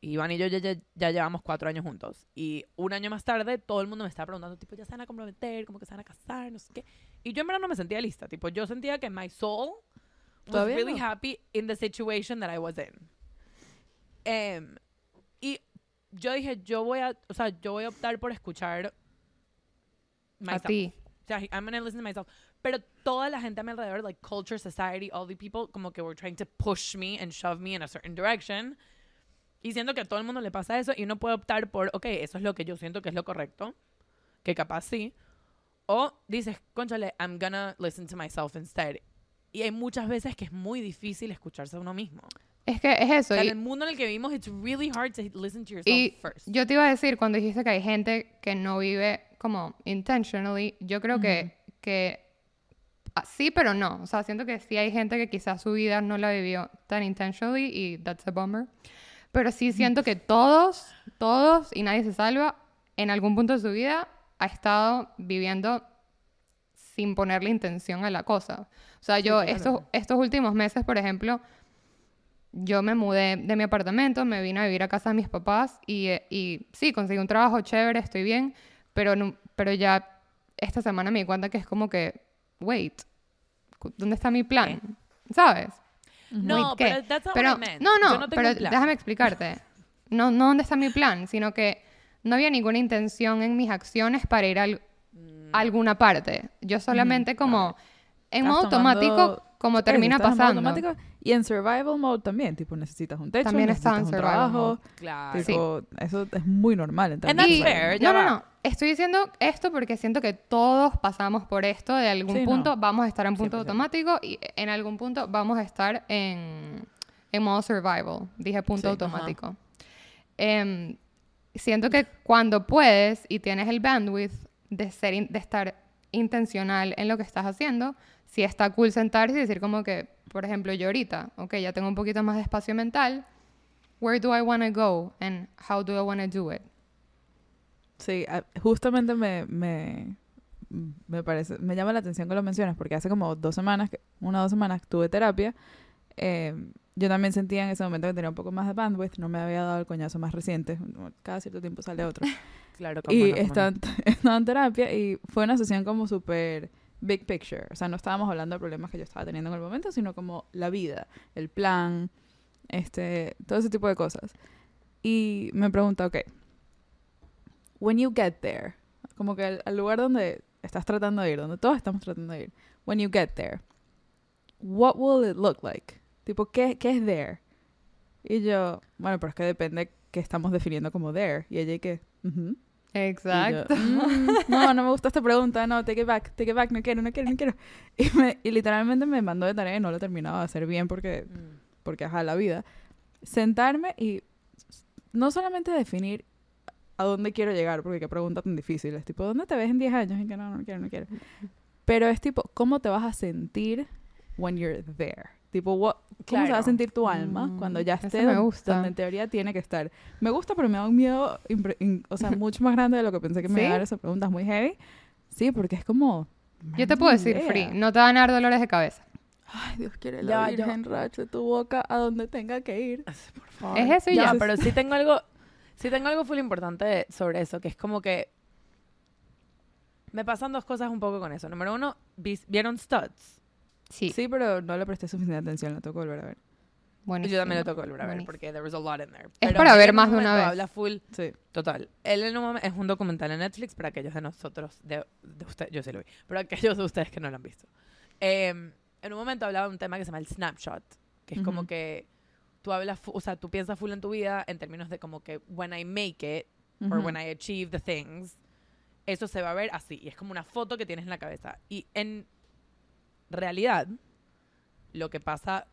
y Iván y yo ya, ya, ya llevamos cuatro años juntos. Y un año más tarde todo el mundo me estaba preguntando, tipo, ya se van a comprometer, como que se van a casar, no sé qué. Y yo en verdad no me sentía lista, tipo, yo sentía que my soul was really no. happy in the situation that I was in. Em, y yo dije, yo voy a, o sea, yo voy a optar por escuchar A myself. ti. O sea, I'm gonna listen to myself. Pero toda la gente a mi alrededor, like culture, society, all the people, como que were trying to push me and shove me in a certain direction. Y siento que a todo el mundo le pasa eso y uno puede optar por, ok, eso es lo que yo siento que es lo correcto, que capaz sí. O dices, conchale, I'm gonna listen to myself instead. Y hay muchas veces que es muy difícil escucharse a uno mismo. Es que es eso. O sea, y- en el mundo en el que vivimos, it's really hard to listen to yourself Y first. yo te iba a decir, cuando dijiste que hay gente que no vive como intentionally, yo creo que, que ah, sí, pero no. O sea, siento que sí hay gente que quizás su vida no la vivió tan intentionally y that's a bummer. Pero sí siento que todos, todos, y nadie se salva, en algún punto de su vida ha estado viviendo sin ponerle intención a la cosa. O sea, yo estos, estos últimos meses, por ejemplo, yo me mudé de mi apartamento, me vine a vivir a casa de mis papás y, y sí, conseguí un trabajo chévere, estoy bien, pero, no- pero ya esta semana me di cuenta que es como que, wait, ¿dónde está mi plan? ¿Sabes? No, pero that's not what Pero- I meant. No, Yo no, tengo pero un plan. déjame explicarte. No, no dónde está mi plan, sino que no había ninguna intención en mis acciones para ir al- Mm. a alguna parte. Yo solamente como en modo Estás tomando- automático, como termina en pasando. automático y en survival mode también, tipo necesitas un techo, También estaba en necesitas un survival trabajo, mode. Claro. tipo, eso es muy normal. en Y- fair, ya no, no, va. no. Estoy diciendo esto porque siento que todos pasamos por esto. De algún Sí, no. punto vamos a estar en punto 100%. automático y en algún punto vamos a estar en, en modo survival. Dije punto Sí, automático. Em, siento que cuando puedes y tienes el bandwidth de, ser in- de estar intencional en lo que estás haciendo, sí está cool sentarse y decir como que, por ejemplo, yo ahorita, ok, ya tengo un poquito más de espacio mental. Where do I want to go and how do I want to do it? Sí, justamente me, me, me parece, me llama la atención que lo mencionas, porque hace como dos semanas, que- una o dos semanas tuve terapia. eh, yo también sentía en ese momento que tenía un poco más de bandwidth, no me había dado el coñazo más reciente, cada cierto tiempo sale otro. Claro, cómo y no, no. estaba, en- estaba en terapia y fue una sesión como súper big picture. O sea, no estábamos hablando de problemas que yo estaba teniendo en el momento, sino como la vida, el plan, este, todo ese tipo de cosas. Y me pregunta, ok, when you get there, como que al, lugar donde estás tratando de ir, donde todos estamos tratando de ir, when you get there, what will it look like? Tipo, ¿qué, qué es there? Y yo, bueno, pero es que depende qué estamos definiendo como there. Y ella y que, ujú. Y yo, Exacto. "Mm, no, no me gusta esta pregunta, no, take it back, take it back, no quiero, no quiero, no quiero. Y, me, y literalmente me mandó de tarea y no lo terminaba de hacer bien porque, Mm. porque ajá, la vida. Sentarme y no solamente definir a dónde quiero llegar, porque qué pregunta tan difícil, es tipo, ¿dónde te ves en 10 años? Y que no, no quiero, no quiero. Pero es tipo, ¿cómo te vas a sentir when you're there? Tipo, what, ¿cómo se va a Claro. sentir tu alma Mm, cuando ya esté me gusta. donde en teoría tiene que estar? Me gusta, pero me da un miedo, o sea, mucho más grande de lo que pensé que me iba a ¿Sí? dar esa pregunta. Es muy heavy. Sí, porque es como... Yo te puedo decir, idea. Free, no te van a dar dolores de cabeza. Ay, Dios quiere Ya, la ya. Virgen de tu boca a donde tenga que ir. Por favor. Es eso y ya. ya. pero sí tengo algo, sí tengo algo full importante sobre eso, que es como que me pasan dos cosas un poco con eso. Número uno, ¿vieron Studs? Sí, Sí, pero no le presté suficiente atención, la tengo que volver a ver. Yo también lo tengo que volver a ver buenísimo. porque there was a lot in there. Es Pero para él ver en un más de una momento vez. Habla full, Sí. total. Él en un momento, es un documental en Netflix para aquellos de nosotros, de, de ustedes, yo sí lo vi, pero aquellos de ustedes que no lo han visto. Eh, en un momento hablaba de un tema que se llama el snapshot, que es como Ujú. que tú hablas, fu- o sea, tú piensas full en tu vida en términos de como que when I make it, or Ujú. when I achieve the things. eso se va a ver así. Y es como una foto que tienes en la cabeza. Y en realidad, lo que pasa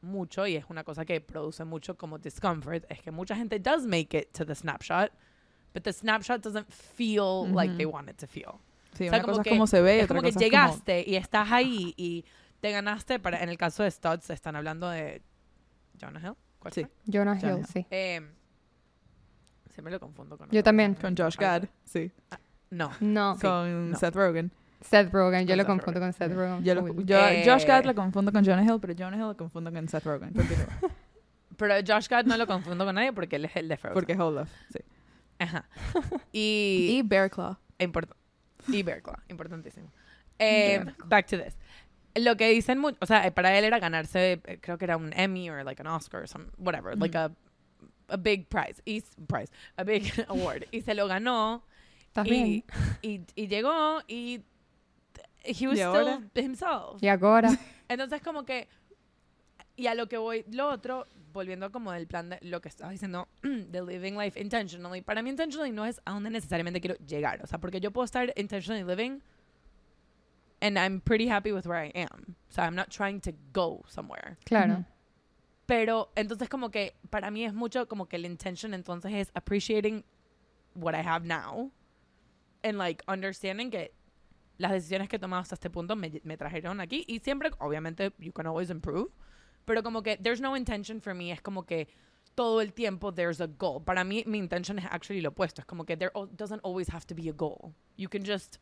mucho, y es una cosa que produce mucho como discomfort, es que mucha gente does make it to the snapshot, but the snapshot doesn't feel like they want it to feel. Sí, O sea, una como cosa que- es como se ve es otra como que cosa como- llegaste y estás ahí y te ganaste, para, en el caso de Studs, están hablando de Jonah Hill. ¿Cuál Sí. fue? Jonah Jonah Hill, Hill. sí. Eh, siempre lo confundo con Yo también. persona. Con Josh Gad, sí. No. No, Sí, con no. Seth Rogen. Seth Rogen, yo Con lo Seth confundo Rogen. con Seth Rogen. Yo, lo- yo- Eh, Josh Gad lo confundo con Jonah Hill, pero Jonah Hill lo confundo con Seth Rogen. Pero Josh Gad no lo confundo con nadie porque él es el de Frozen. Porque Hold Up, sí. Ajá. Y... Y Bear Claw. Import y Bear Claw, importantísimo. Eh, Bear Claw. back to this. Lo que dicen mucho, o sea, eh, para él era ganarse, creo que era un Emmy or like an Oscar or some, whatever, like a, a big prize, y, prize, a big award. Y se lo ganó ¿Estás y, bien? y, y llegó y he was ¿Y still ahora? himself. Y ahora, Entonces como que, y a lo que voy, lo otro, volviendo como del plan de lo que estaba diciendo, de living life intentionally, para mí intentionally no es a donde necesariamente quiero llegar, o sea, porque yo puedo estar intentionally living and I'm pretty happy with where I am. O sea, I'm not trying to go somewhere. claro. Ujú. Pero entonces como que para mí es mucho como que el intention entonces es appreciating what I have now and like understanding que las decisiones que he tomado hasta este punto me, me trajeron aquí. Y siempre obviamente you can always improve. Pero como que there's no intention for me. Es como que todo el tiempo there's a goal. Para mí mi intention es actually lo opuesto. Es como que there doesn't always have to be a goal. You can just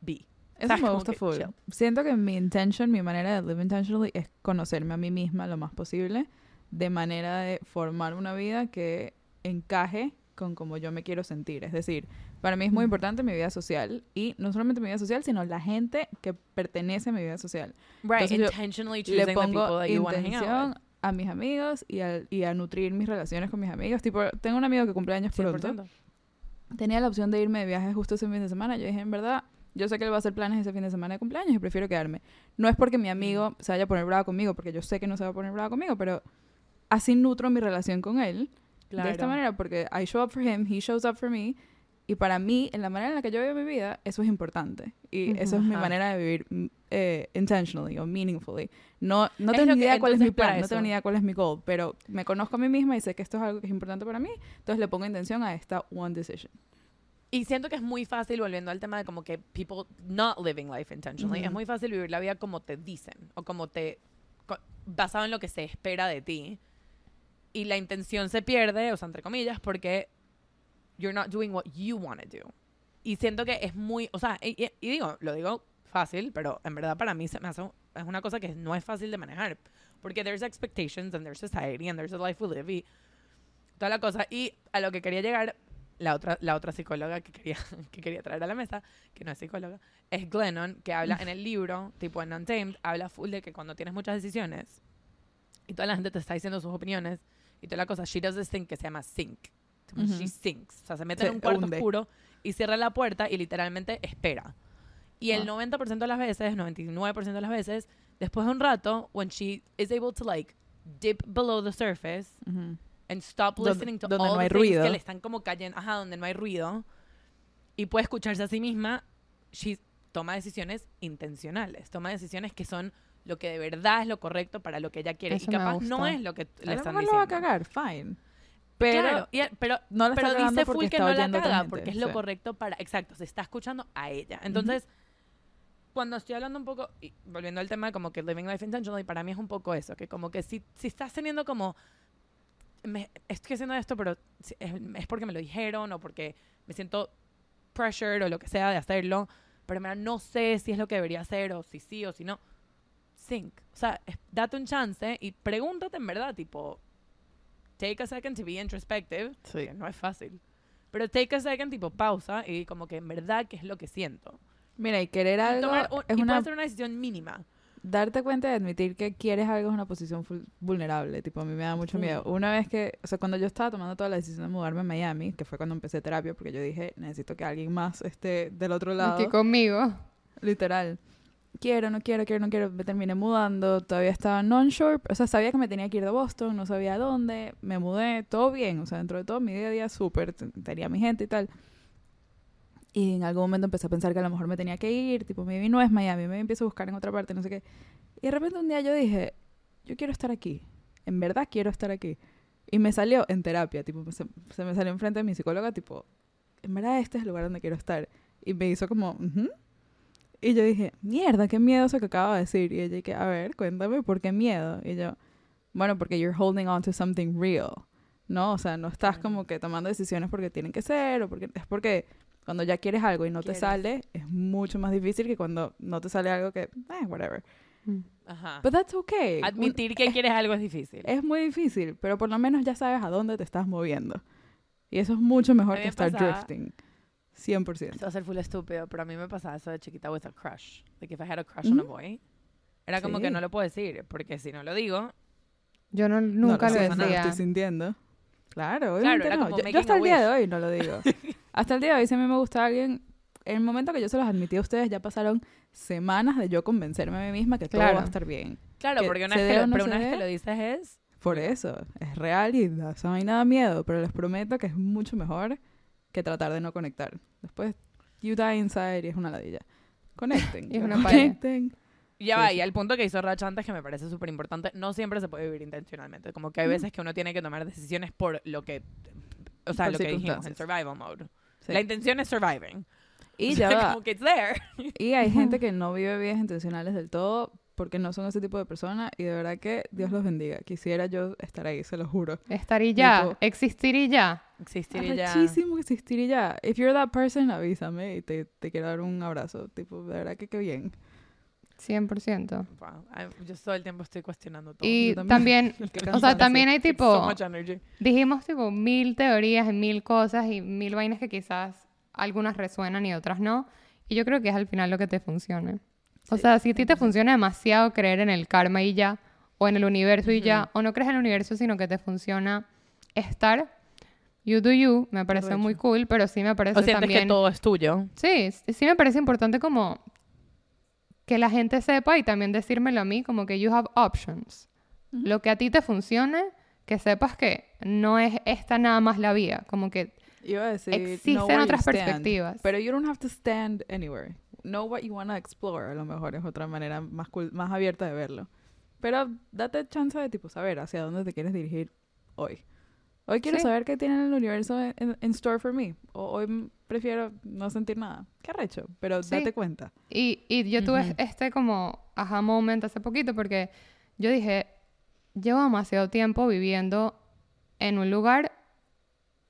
be. Eso me gusta full. chill. Siento que mi intention, mi manera de live intentionally es conocerme a mí misma lo más posible, de manera de formar una vida que encaje con como yo me quiero sentir. Es decir, para mí es muy importante mi vida social y no solamente mi vida social, sino la gente que pertenece a mi vida social. right intentionally choosing Le the people pongo that you want to hang out intención with a mis amigos y a, y a nutrir mis relaciones con mis amigos. Tipo, tengo un amigo que cumple años pronto. 100%. Tenía la opción de irme de viaje justo ese fin de semana. Yo dije, en verdad, yo sé que él va a hacer planes ese fin de semana de cumpleaños y prefiero quedarme. No es porque mi amigo se vaya a poner bravo conmigo, porque yo sé que no se va a poner bravo conmigo, pero así nutro mi relación con él. De esta Claro. manera, porque I show up for him, he shows up for me. Y para mí, en la manera en la que yo vivo mi vida, eso es importante. Y Ujú. eso es mi manera de vivir mm, eh, intentionally o meaningfully. No, no Es tengo ni que- idea cuál es mi plan, no tengo ni idea cuál es mi goal, pero me conozco a mí misma y sé que esto es algo que es importante para mí, entonces le pongo intención a esta one decision. Y siento que es muy fácil, volviendo al tema de como que people not living life intentionally, es Ujú. muy fácil vivir la vida como te dicen o como te. basado en lo que se espera de ti. Y la intención se pierde, o sea, entre comillas, porque you're not doing what you want to do. Y siento que es muy. O sea, y, y- digo, lo digo fácil, pero en verdad para mí se me hace. Es una cosa que no es fácil de manejar. Porque there's expectations and there's society and there's a life we live y toda la cosa. Y a lo que quería llegar, la otra, la otra psicóloga que quería, que quería traer a la mesa, que no es psicóloga, es Glennon, que habla en el libro, tipo en Untamed, habla full de que cuando tienes muchas decisiones y toda la gente te está diciendo sus opiniones y toda la cosa, she does this thing que se llama sync. Tipo, Ujú. She sinks. O sea, se mete Se en un cuarto hunde. oscuro y cierra la puerta y literalmente espera. Y el Ah. 90% de las veces, 99% de las veces, después de un rato, when she is able to like dip below the surface Ujú. and stop listening to donde all no the hay things ruido. que le están como cayendo, ajá, donde no hay ruido y puede escucharse a sí misma, she toma decisiones intencionales, toma decisiones que son lo que de verdad es lo correcto para lo que ella quiere Eso y me capaz no es lo que le están mejor lo va a diciendo. cagar, fine. Pero Claro, y- pero no la está pero dice porque full que está no la caga gente, porque es lo sí. correcto para exacto se está escuchando a ella entonces cuando estoy hablando un poco y volviendo al tema de como que living life intentionally para mí es un poco eso que como que si, si estás teniendo como me, estoy haciendo esto pero si- es, es porque me lo dijeron o porque me siento pressured o lo que sea de hacerlo pero verdad no sé si es lo que debería hacer o si sí o si no think o sea date un chance y pregúntate en verdad tipo take a second to be introspective Sí. que no es fácil. Pero take a second, tipo pausa y como que en verdad qué es lo que siento. Mira, y querer Y, algo tomar un- es y una puede ser una decisión mínima. darte cuenta de admitir que quieres algo es una posición vulnerable. Tipo, a mí me da mucho miedo. Una vez que, o sea, cuando yo estaba tomando toda la decisión de mudarme a Miami, que fue cuando empecé terapia, porque yo dije, necesito que alguien más esté del otro lado. Aquí conmigo. Literal. Quiero, no quiero, quiero, no quiero. Me terminé mudando. Todavía estaba non-sure. O sea, sabía que me tenía que ir de Boston. No sabía dónde. Me mudé. Todo bien. O sea, dentro de todo, mi día a día súper. Tenía mi gente y tal. Y en algún momento empecé a pensar que a lo mejor me tenía que ir, tipo, maybe no es Miami, me empiezo a buscar en otra parte, no sé qué. Y de repente un día yo dije, yo quiero estar aquí, en verdad quiero estar aquí. Y me salió en terapia, tipo, se, se me salió enfrente de mi psicóloga, tipo, en verdad este es el lugar donde quiero estar. Y me hizo como, "Ujú". Y yo dije, mierda, qué miedo eso que acabo de decir. Y ella dije, a ver, cuéntame, ¿por qué miedo? Y yo, bueno, porque you're holding on to something real, ¿no? O sea, no estás como que tomando decisiones porque tienen que ser, o porque es porque cuando ya quieres algo y no te sale, es mucho más difícil que cuando no te sale algo que, eh, whatever. Ajá. But that's okay. Admitir que quieres algo es difícil. es muy difícil, pero por lo menos ya sabes a dónde te estás moviendo. Y eso es mucho mejor que estar pasaba- drifting. 100%. Esto va a ser full estúpido, pero a mí me pasaba eso de chiquita with a crush. Like if I had a crush on a boy, era como Sí. que no lo puedo decir, porque si no lo digo, Yo no, nunca no, lo no, no, decía. estoy sintiendo. Claro, obviamente era no. como Yo, yo hasta el día de hoy no lo digo. hasta el día de hoy, si a mí me gusta alguien, en el momento que yo se los admití a ustedes, ya pasaron semanas de yo convencerme a mí misma que todo Claro. va a estar bien. claro, Que porque una vez, que lo, no pero una vez que lo dices es... Por eso, es real y da, eso a mí nada miedo, pero les prometo que es mucho mejor que tratar de no conectar. Después, you die inside y es una ladilla. Conecten. Y es una paella. conecten. Ya Sí, va, sí. y al punto que hizo Rach antes, que me parece súper importante, no siempre se puede vivir intencionalmente. Como que hay veces que uno tiene que tomar decisiones por lo que... O sea, Por lo que dijimos, en survival mode. Sí. La intención es surviving. Y O ya sea, va. como que it's there. Y hay gente que no vive vidas intencionales del todo porque no son ese tipo de persona y de verdad que Dios los bendiga. Quisiera yo estar ahí, se lo juro. Estar y ya, Tipo- existir y ya. Existir y ya. Muchísimo existir y ya. If you're that person, avísame y te, te quiero dar un abrazo. Tipo, de verdad que qué bien. 100%. Wow. Yo todo el tiempo estoy cuestionando todo. Y Yo también. también, o sea, también hay So tipo, much energy. dijimos tipo mil teorías y mil cosas y mil vainas que quizás algunas resuenan y otras no. Y yo creo que es al final lo que te funcione. O sea, si a ti te funciona demasiado creer en el karma y ya, o en el universo y ya, o no crees en el universo, sino que te funciona estar, you do you, me parece Correcto. muy cool, pero sí me parece O sientes también... que todo es tuyo. Sí, sí me parece importante como que la gente sepa y también decírmelo a mí, como que you have options. Ujú. Lo que a ti te funcione, que sepas que no es esta nada más la vía, como que Iba a decir, existen you otras perspectivas. Pero you don't have to stand anywhere. Know what you want to explore. A lo mejor es otra manera más, cool- más abierta de verlo. Pero date chance de tipo saber hacia dónde te quieres dirigir hoy. Hoy quiero Sí. saber qué tiene el universo en, en- store for me. O hoy prefiero no sentir nada. Qué arrecho. Pero Sí. date cuenta. Y, y yo tuve Ujú. este como aha moment hace poquito porque yo dije, llevo demasiado tiempo viviendo en un lugar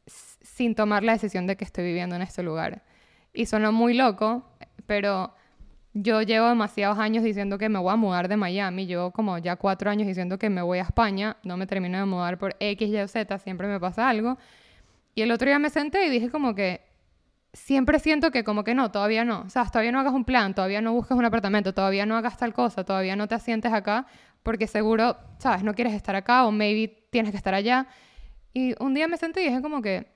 sin tomar la decisión de que estoy viviendo en este lugar. Y suena muy loco, pero yo llevo demasiados años diciendo que me voy a mudar de Miami. Llevo como ya cuatro años diciendo que me voy a España. No me termino de mudar por X, Y o Z. Siempre me pasa algo. Y el otro día me senté y dije como que siempre siento que como que no, todavía no. O todavía no hagas un plan, todavía no busques un apartamento, todavía no hagas tal cosa, todavía no te asientes acá, porque seguro, ¿sabes? No quieres estar acá o maybe tienes que estar allá. Y un día me senté y dije como que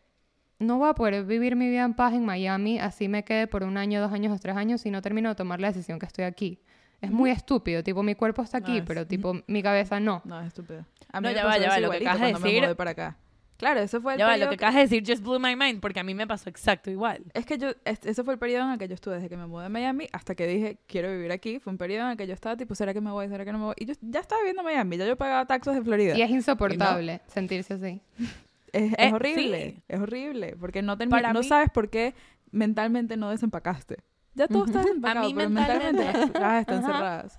no voy a poder vivir mi vida en paz en Miami, así me quede por un año, dos años o tres años si no termino de tomar la decisión que estoy aquí. Es muy estúpido, tipo mi cuerpo está No, aquí, es- pero tipo mi cabeza no. No, es estúpido. A No, me ya va, ya va, lo que acabas de me decir- mudé para acá. Claro, eso fue el Ya va, lo periodo que acabas de decir just blew my mind porque a mí me pasó exacto igual. Es que yo, es- ese fue el periodo en el que yo estuve desde que me mudé a Miami hasta que dije quiero vivir aquí. Fue un periodo en el que yo estaba tipo, ¿será que me voy? ¿Será que no me voy? Y yo ya estaba viviendo en Miami, ya yo pagaba taxos de Florida. Y es insoportable sentirse así. Es, es Eh, horrible, sí. es horrible, porque no, Para no mí- sabes por qué mentalmente no desempacaste. Ya todo está desempacado, mí pero mentalmente- mentalmente las cajas están Ajá. cerradas.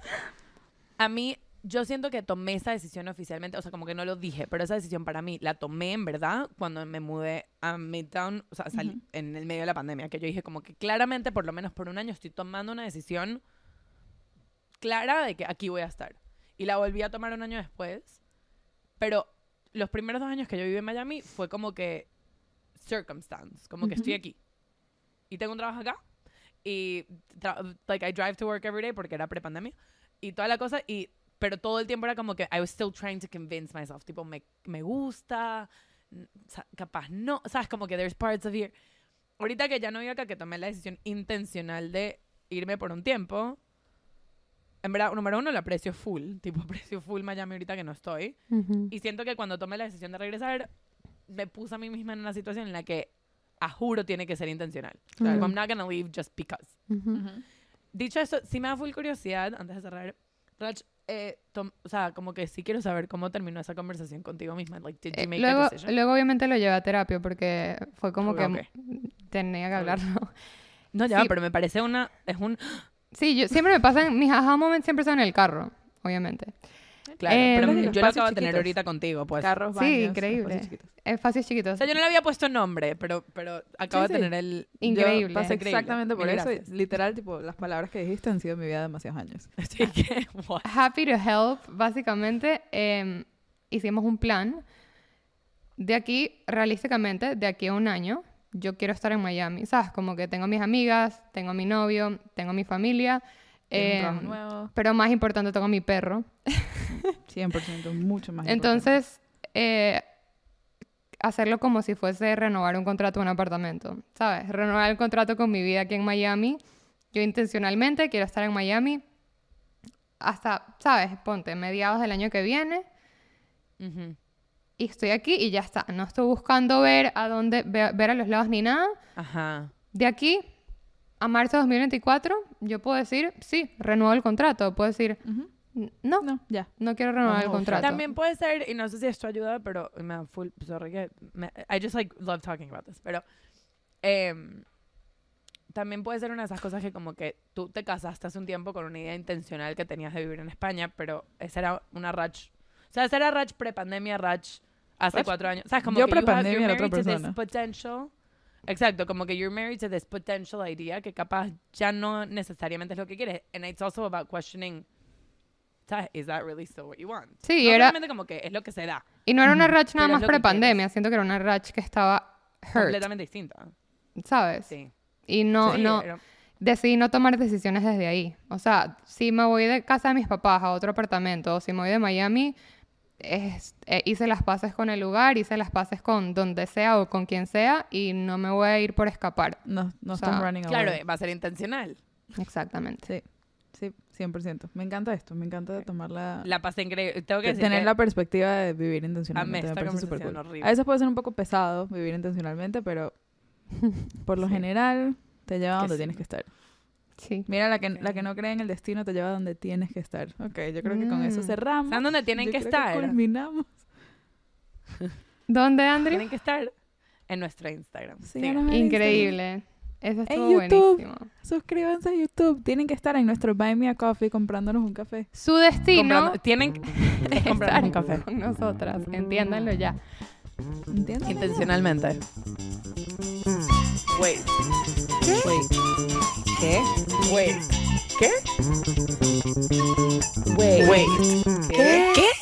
A mí, yo siento que tomé esa decisión oficialmente, o sea, como que no lo dije, pero esa decisión para mí la tomé en verdad cuando me mudé a Midtown, o sea, salí Ujú. en el medio de la pandemia, que yo dije como que claramente, por lo menos por un año, estoy tomando una decisión clara de que aquí voy a estar. Y la volví a tomar un año después, pero los primeros dos años que yo viví en Miami fue como que circumstance, como que estoy aquí. Y tengo un trabajo acá. Y, like, I drive to work every day porque era prepandemia. Y toda la cosa. Y, pero todo el tiempo era como que I was still trying to convince myself. Tipo, me, me gusta. Capaz no. ¿Sabes? Como que there's parts of here. Ahorita que ya no vivo acá, que tomé la decisión intencional de irme por un tiempo. En verdad, número uno, la aprecio full. Tipo, aprecio full Miami ahorita que no estoy. Y siento que cuando tomé la decisión de regresar, me puse a mí misma en una situación en la que a juro tiene que ser intencional. Claro. Like, I'm not gonna leave just because. Ujú. Ujú. Dicho eso, sí me da full curiosidad, antes de cerrar, Rach, eh, tom- o sea, como que sí quiero saber cómo terminó esa conversación contigo misma. Like, did you Eh, make luego, a decision? luego obviamente lo llevé a terapia porque fue como Ok, que tenía que hablarlo. no, ya, sí. pero me parece una, es un, Sí, yo, siempre me pasan, mis aha moments siempre son en el carro, obviamente. claro, Em, pero Los yo lo acabo de tener ahorita contigo, pues. Carros, Sí, baños, increíble. espacios chiquitos. Espacios O chiquitos. sea, yo no le había puesto nombre, pero, pero acabo Sí, de sí. tener el... Increíble. Yo pasé Increíble. exactamente por Mil eso. y literal, tipo, las palabras que dijiste han sido en mi vida demasiados años. Así que, what? Happy to help, básicamente em, hicimos un plan. De aquí, realísticamente, de aquí a un año, yo quiero estar en Miami. ¿Sabes? Como que tengo mis amigas, tengo mi novio, tengo mi familia. Nuevo, pero más importante, tengo mi perro. 100%, mucho más importante. Entonces, eh, hacerlo como si fuese renovar un contrato de un apartamento, ¿sabes? Renovar el contrato con mi vida aquí en Miami. Yo intencionalmente quiero estar en Miami hasta, ¿sabes? Ponte, mediados del año que viene. Ujú. Y estoy aquí y ya está. No estoy buscando ver a dónde, ve- ver a los lados ni nada. Ajá. De aquí a marzo de 2024, yo puedo decir, sí, renuevo el contrato. Puedo decir, Ujú. "N- no, no, No, ya. quiero renovar el a buscar. contrato. También puede ser, y no sé si esto ayuda, pero me da full, sorry que, me- I just like love talking about this, pero em, también puede ser una de esas cosas que como que tú te casaste hace un tiempo con una idea intencional que tenías de vivir en España, pero esa era una Rach, o sea, esa era Rach prepandemia, Rach hace Rach- cuatro años, ¿sabes? Como yo que you have- prepandemia you're era otra to this persona. potential, exacto, como que you're married to this potential idea que capaz ya no necesariamente es lo que quieres, and it's also about questioning ¿sabes? Is that really still what you want? Sí, no era- como que es lo que se da. Y no era una ratch nada más prepandemia, siento que era una ratch que estaba hurt, Completamente distinta. ¿sabes? Sí. Y no, Sí, no, era- decidí no tomar decisiones desde ahí. O sea, si me voy de casa de mis papás a otro apartamento, o si me voy de Miami, es- eh, hice las paces con el lugar, hice las paces con donde sea o con quien sea, y no me voy a ir por escapar. No, no O sea, están running Claro, away. va a ser intencional. Exactamente. Sí, sí, 100%. Me encanta esto, me encanta tomar la... La pasé increíble. Tengo que de decir tener que la perspectiva de vivir intencionalmente. Me esta parece súper conversación cool. horrible. A veces puede ser un poco pesado vivir intencionalmente, pero por lo Sí. general te lleva a donde sí. tienes que estar. Sí. Mira, la que, la que no cree en el destino te lleva a donde tienes que estar. Ok, yo creo que con eso Mm. cerramos. ¿Saben dónde tienen Yo que creo estar? culminamos. ¿Dónde, Andrew? Tienen que estar en nuestro Instagram. En Increíble. Eso estuvo YouTube. buenísimo. Suscríbanse a YouTube. Tienen que estar en nuestro Buy Me a Coffee comprándonos un café. Su destino Comprando- tienen que es comprar un estar café. con nosotras. Entiéndanlo ya. ¿Entiendes? Intencionalmente. Wait. Wait. ¿Qué? Wait. ¿Qué? Wait. Wait. ¿Qué? ¿Qué?